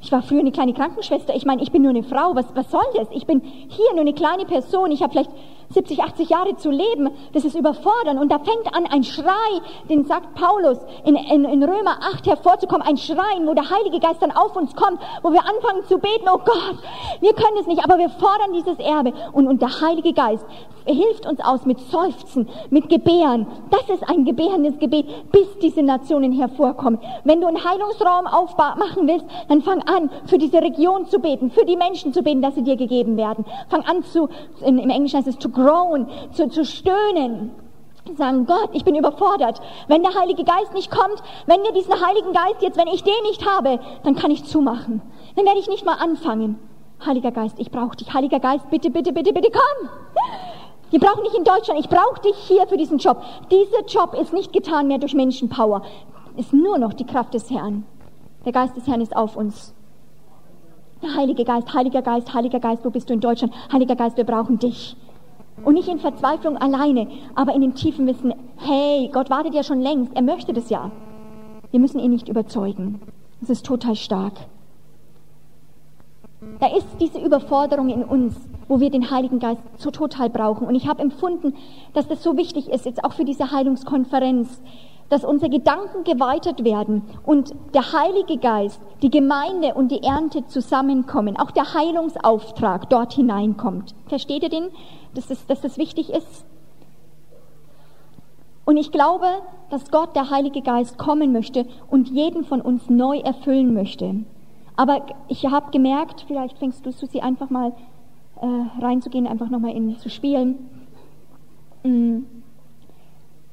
Speaker 2: ich war früher eine kleine Krankenschwester. Ich meine, ich bin nur eine Frau. Was, was soll das? Ich bin hier nur eine kleine Person. Ich habe vielleicht 70, 80 Jahre zu leben. Das ist überfordern. Und da fängt an ein Schrei, den sagt Paulus in, in, in Römer 8 hervorzukommen. Ein Schreien, wo der Heilige Geist dann auf uns kommt, wo wir anfangen zu beten. Oh Gott, wir können es nicht, aber wir fordern dieses Erbe. Und, und der Heilige Geist hilft uns aus mit Seufzen, mit Gebären. Das ist ein gebärendes Gebet, bis diese Nationen hervorkommen. Wenn du einen Heilungsraum aufmachen willst, dann fang an, für diese Region zu beten, für die Menschen zu beten, dass sie dir gegeben werden. Fang an zu, im Englischen heißt es to groan, zu, zu stöhnen. Sagen, Gott, ich bin überfordert. Wenn der Heilige Geist nicht kommt, wenn wir diesen Heiligen Geist jetzt, wenn ich den nicht habe, dann kann ich zumachen. Dann werde ich nicht mal anfangen. Heiliger Geist, ich brauche dich. Heiliger Geist, bitte, bitte, bitte, bitte, komm! Wir brauchen dich in Deutschland. Ich brauche dich hier für diesen Job. Dieser Job ist nicht getan mehr durch Menschenpower. Ist nur noch die Kraft des Herrn. Der Geist des Herrn ist auf uns. Der Heilige Geist, Heiliger Geist, Heiliger Geist, wo bist du in Deutschland? Heiliger Geist, wir brauchen dich. Und nicht in Verzweiflung alleine, aber in dem tiefen Wissen, hey, Gott wartet ja schon längst, er möchte das ja. Wir müssen ihn nicht überzeugen. Das ist total stark. Da ist diese Überforderung in uns, wo wir den Heiligen Geist so total brauchen. Und ich habe empfunden, dass das so wichtig ist, jetzt auch für diese Heilungskonferenz, dass unsere Gedanken geweitet werden und der Heilige Geist, die Gemeinde und die Ernte zusammenkommen, auch der Heilungsauftrag dort hineinkommt. Versteht ihr den, dass das, dass das wichtig ist? Und ich glaube, dass Gott, der Heilige Geist, kommen möchte und jeden von uns neu erfüllen möchte. Aber ich habe gemerkt, vielleicht fängst du, Susi, einfach mal äh, reinzugehen, einfach nochmal in zu spielen. Mm.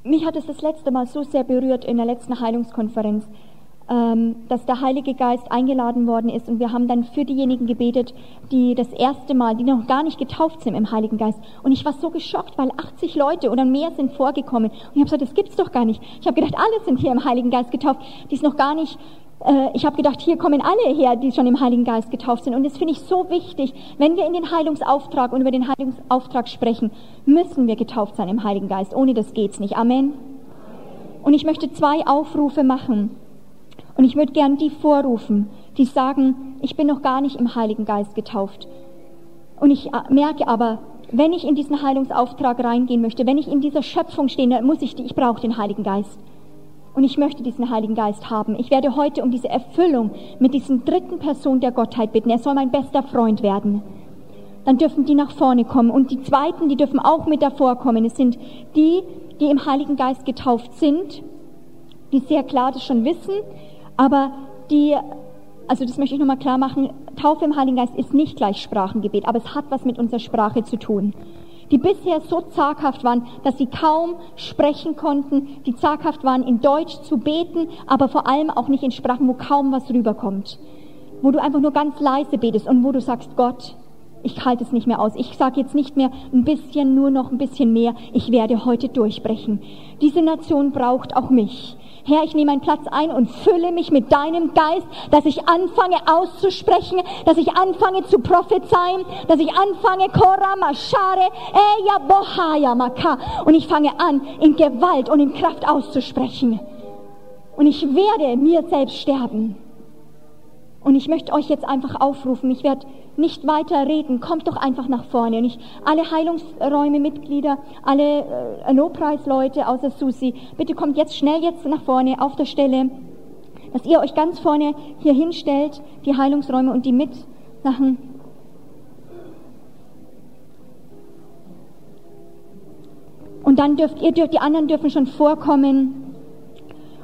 Speaker 2: Mich hat es das letzte Mal so sehr berührt in der letzten Heilungskonferenz, ähm, dass der Heilige Geist eingeladen worden ist und wir haben dann für diejenigen gebetet, die das erste Mal, die noch gar nicht getauft sind im Heiligen Geist. Und ich war so geschockt, weil 80 Leute oder mehr sind vorgekommen. Und ich habe gesagt, das gibt's doch gar nicht. Ich habe gedacht, alle sind hier im Heiligen Geist getauft, die es noch gar nicht äh, ich habe gedacht, hier kommen alle her, die schon im Heiligen Geist getauft sind. Und das finde ich so wichtig. Wenn wir in den Heilungsauftrag und über den Heilungsauftrag sprechen, müssen wir getauft sein im Heiligen Geist. Ohne das geht's nicht. Amen. Und ich möchte zwei Aufrufe machen. Und ich würde gern die vorrufen, die sagen, ich bin noch gar nicht im Heiligen Geist getauft. Und ich äh, merke aber, wenn ich in diesen Heilungsauftrag reingehen möchte, wenn ich in dieser Schöpfung stehe, dann muss ich, ich brauche den Heiligen Geist. Und ich möchte diesen Heiligen Geist haben. Ich werde heute um diese Erfüllung mit diesem dritten Person der Gottheit bitten. Er soll mein bester Freund werden. Dann dürfen die nach vorne kommen. Und die zweiten, die dürfen auch mit davor kommen. Es sind die, die im Heiligen Geist getauft sind, die sehr klar das schon wissen, aber die, also das möchte ich nochmal klar machen, Taufe im Heiligen Geist ist nicht gleich Sprachengebet, aber es hat was mit unserer Sprache zu tun die bisher so zaghaft waren, dass sie kaum sprechen konnten, die zaghaft waren, in Deutsch zu beten, aber vor allem auch nicht in Sprachen, wo kaum was rüberkommt. Wo du einfach nur ganz leise betest und wo du sagst, Gott, ich halte es nicht mehr aus. Ich sage jetzt nicht mehr ein bisschen, nur noch ein bisschen mehr. Ich werde heute durchbrechen. Diese Nation braucht auch mich. Herr, ich nehme einen Platz ein und fülle mich mit deinem Geist, dass ich anfange auszusprechen, dass ich anfange zu prophezeien, dass ich anfange Kora Mashare Eya Bohaya Maka und ich fange an in Gewalt und in Kraft auszusprechen. Und ich werde mir selbst sterben. Und ich möchte euch jetzt einfach aufrufen, ich werde nicht weiter reden, kommt doch einfach nach vorne. Und ich, alle Heilungsräume Mitglieder, alle äh, No-Preis-Leute außer Susi, bitte kommt jetzt schnell jetzt nach vorne auf der Stelle, dass ihr euch ganz vorne hier hinstellt, die Heilungsräume und die Mitsachen. Und dann dürft ihr, dürft, die anderen dürfen schon vorkommen.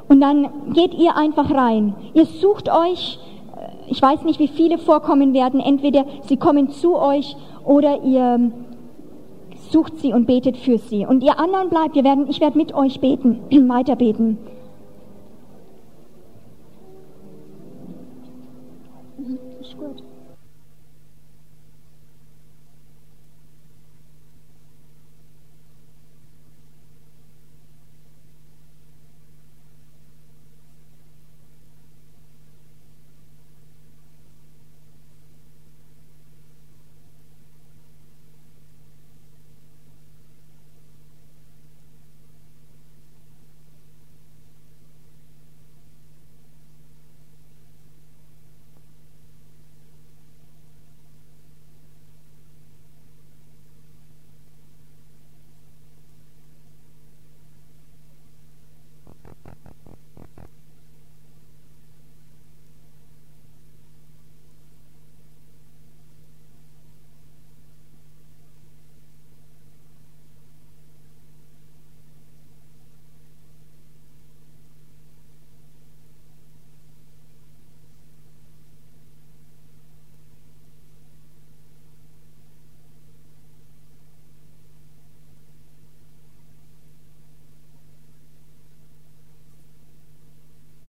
Speaker 2: Und dann geht ihr einfach rein. Ihr sucht euch ich weiß nicht, wie viele vorkommen werden. Entweder sie kommen zu euch oder ihr sucht sie und betet für sie. Und ihr anderen bleibt, wir werden, ich werde mit euch beten, (clears throat) weiter beten.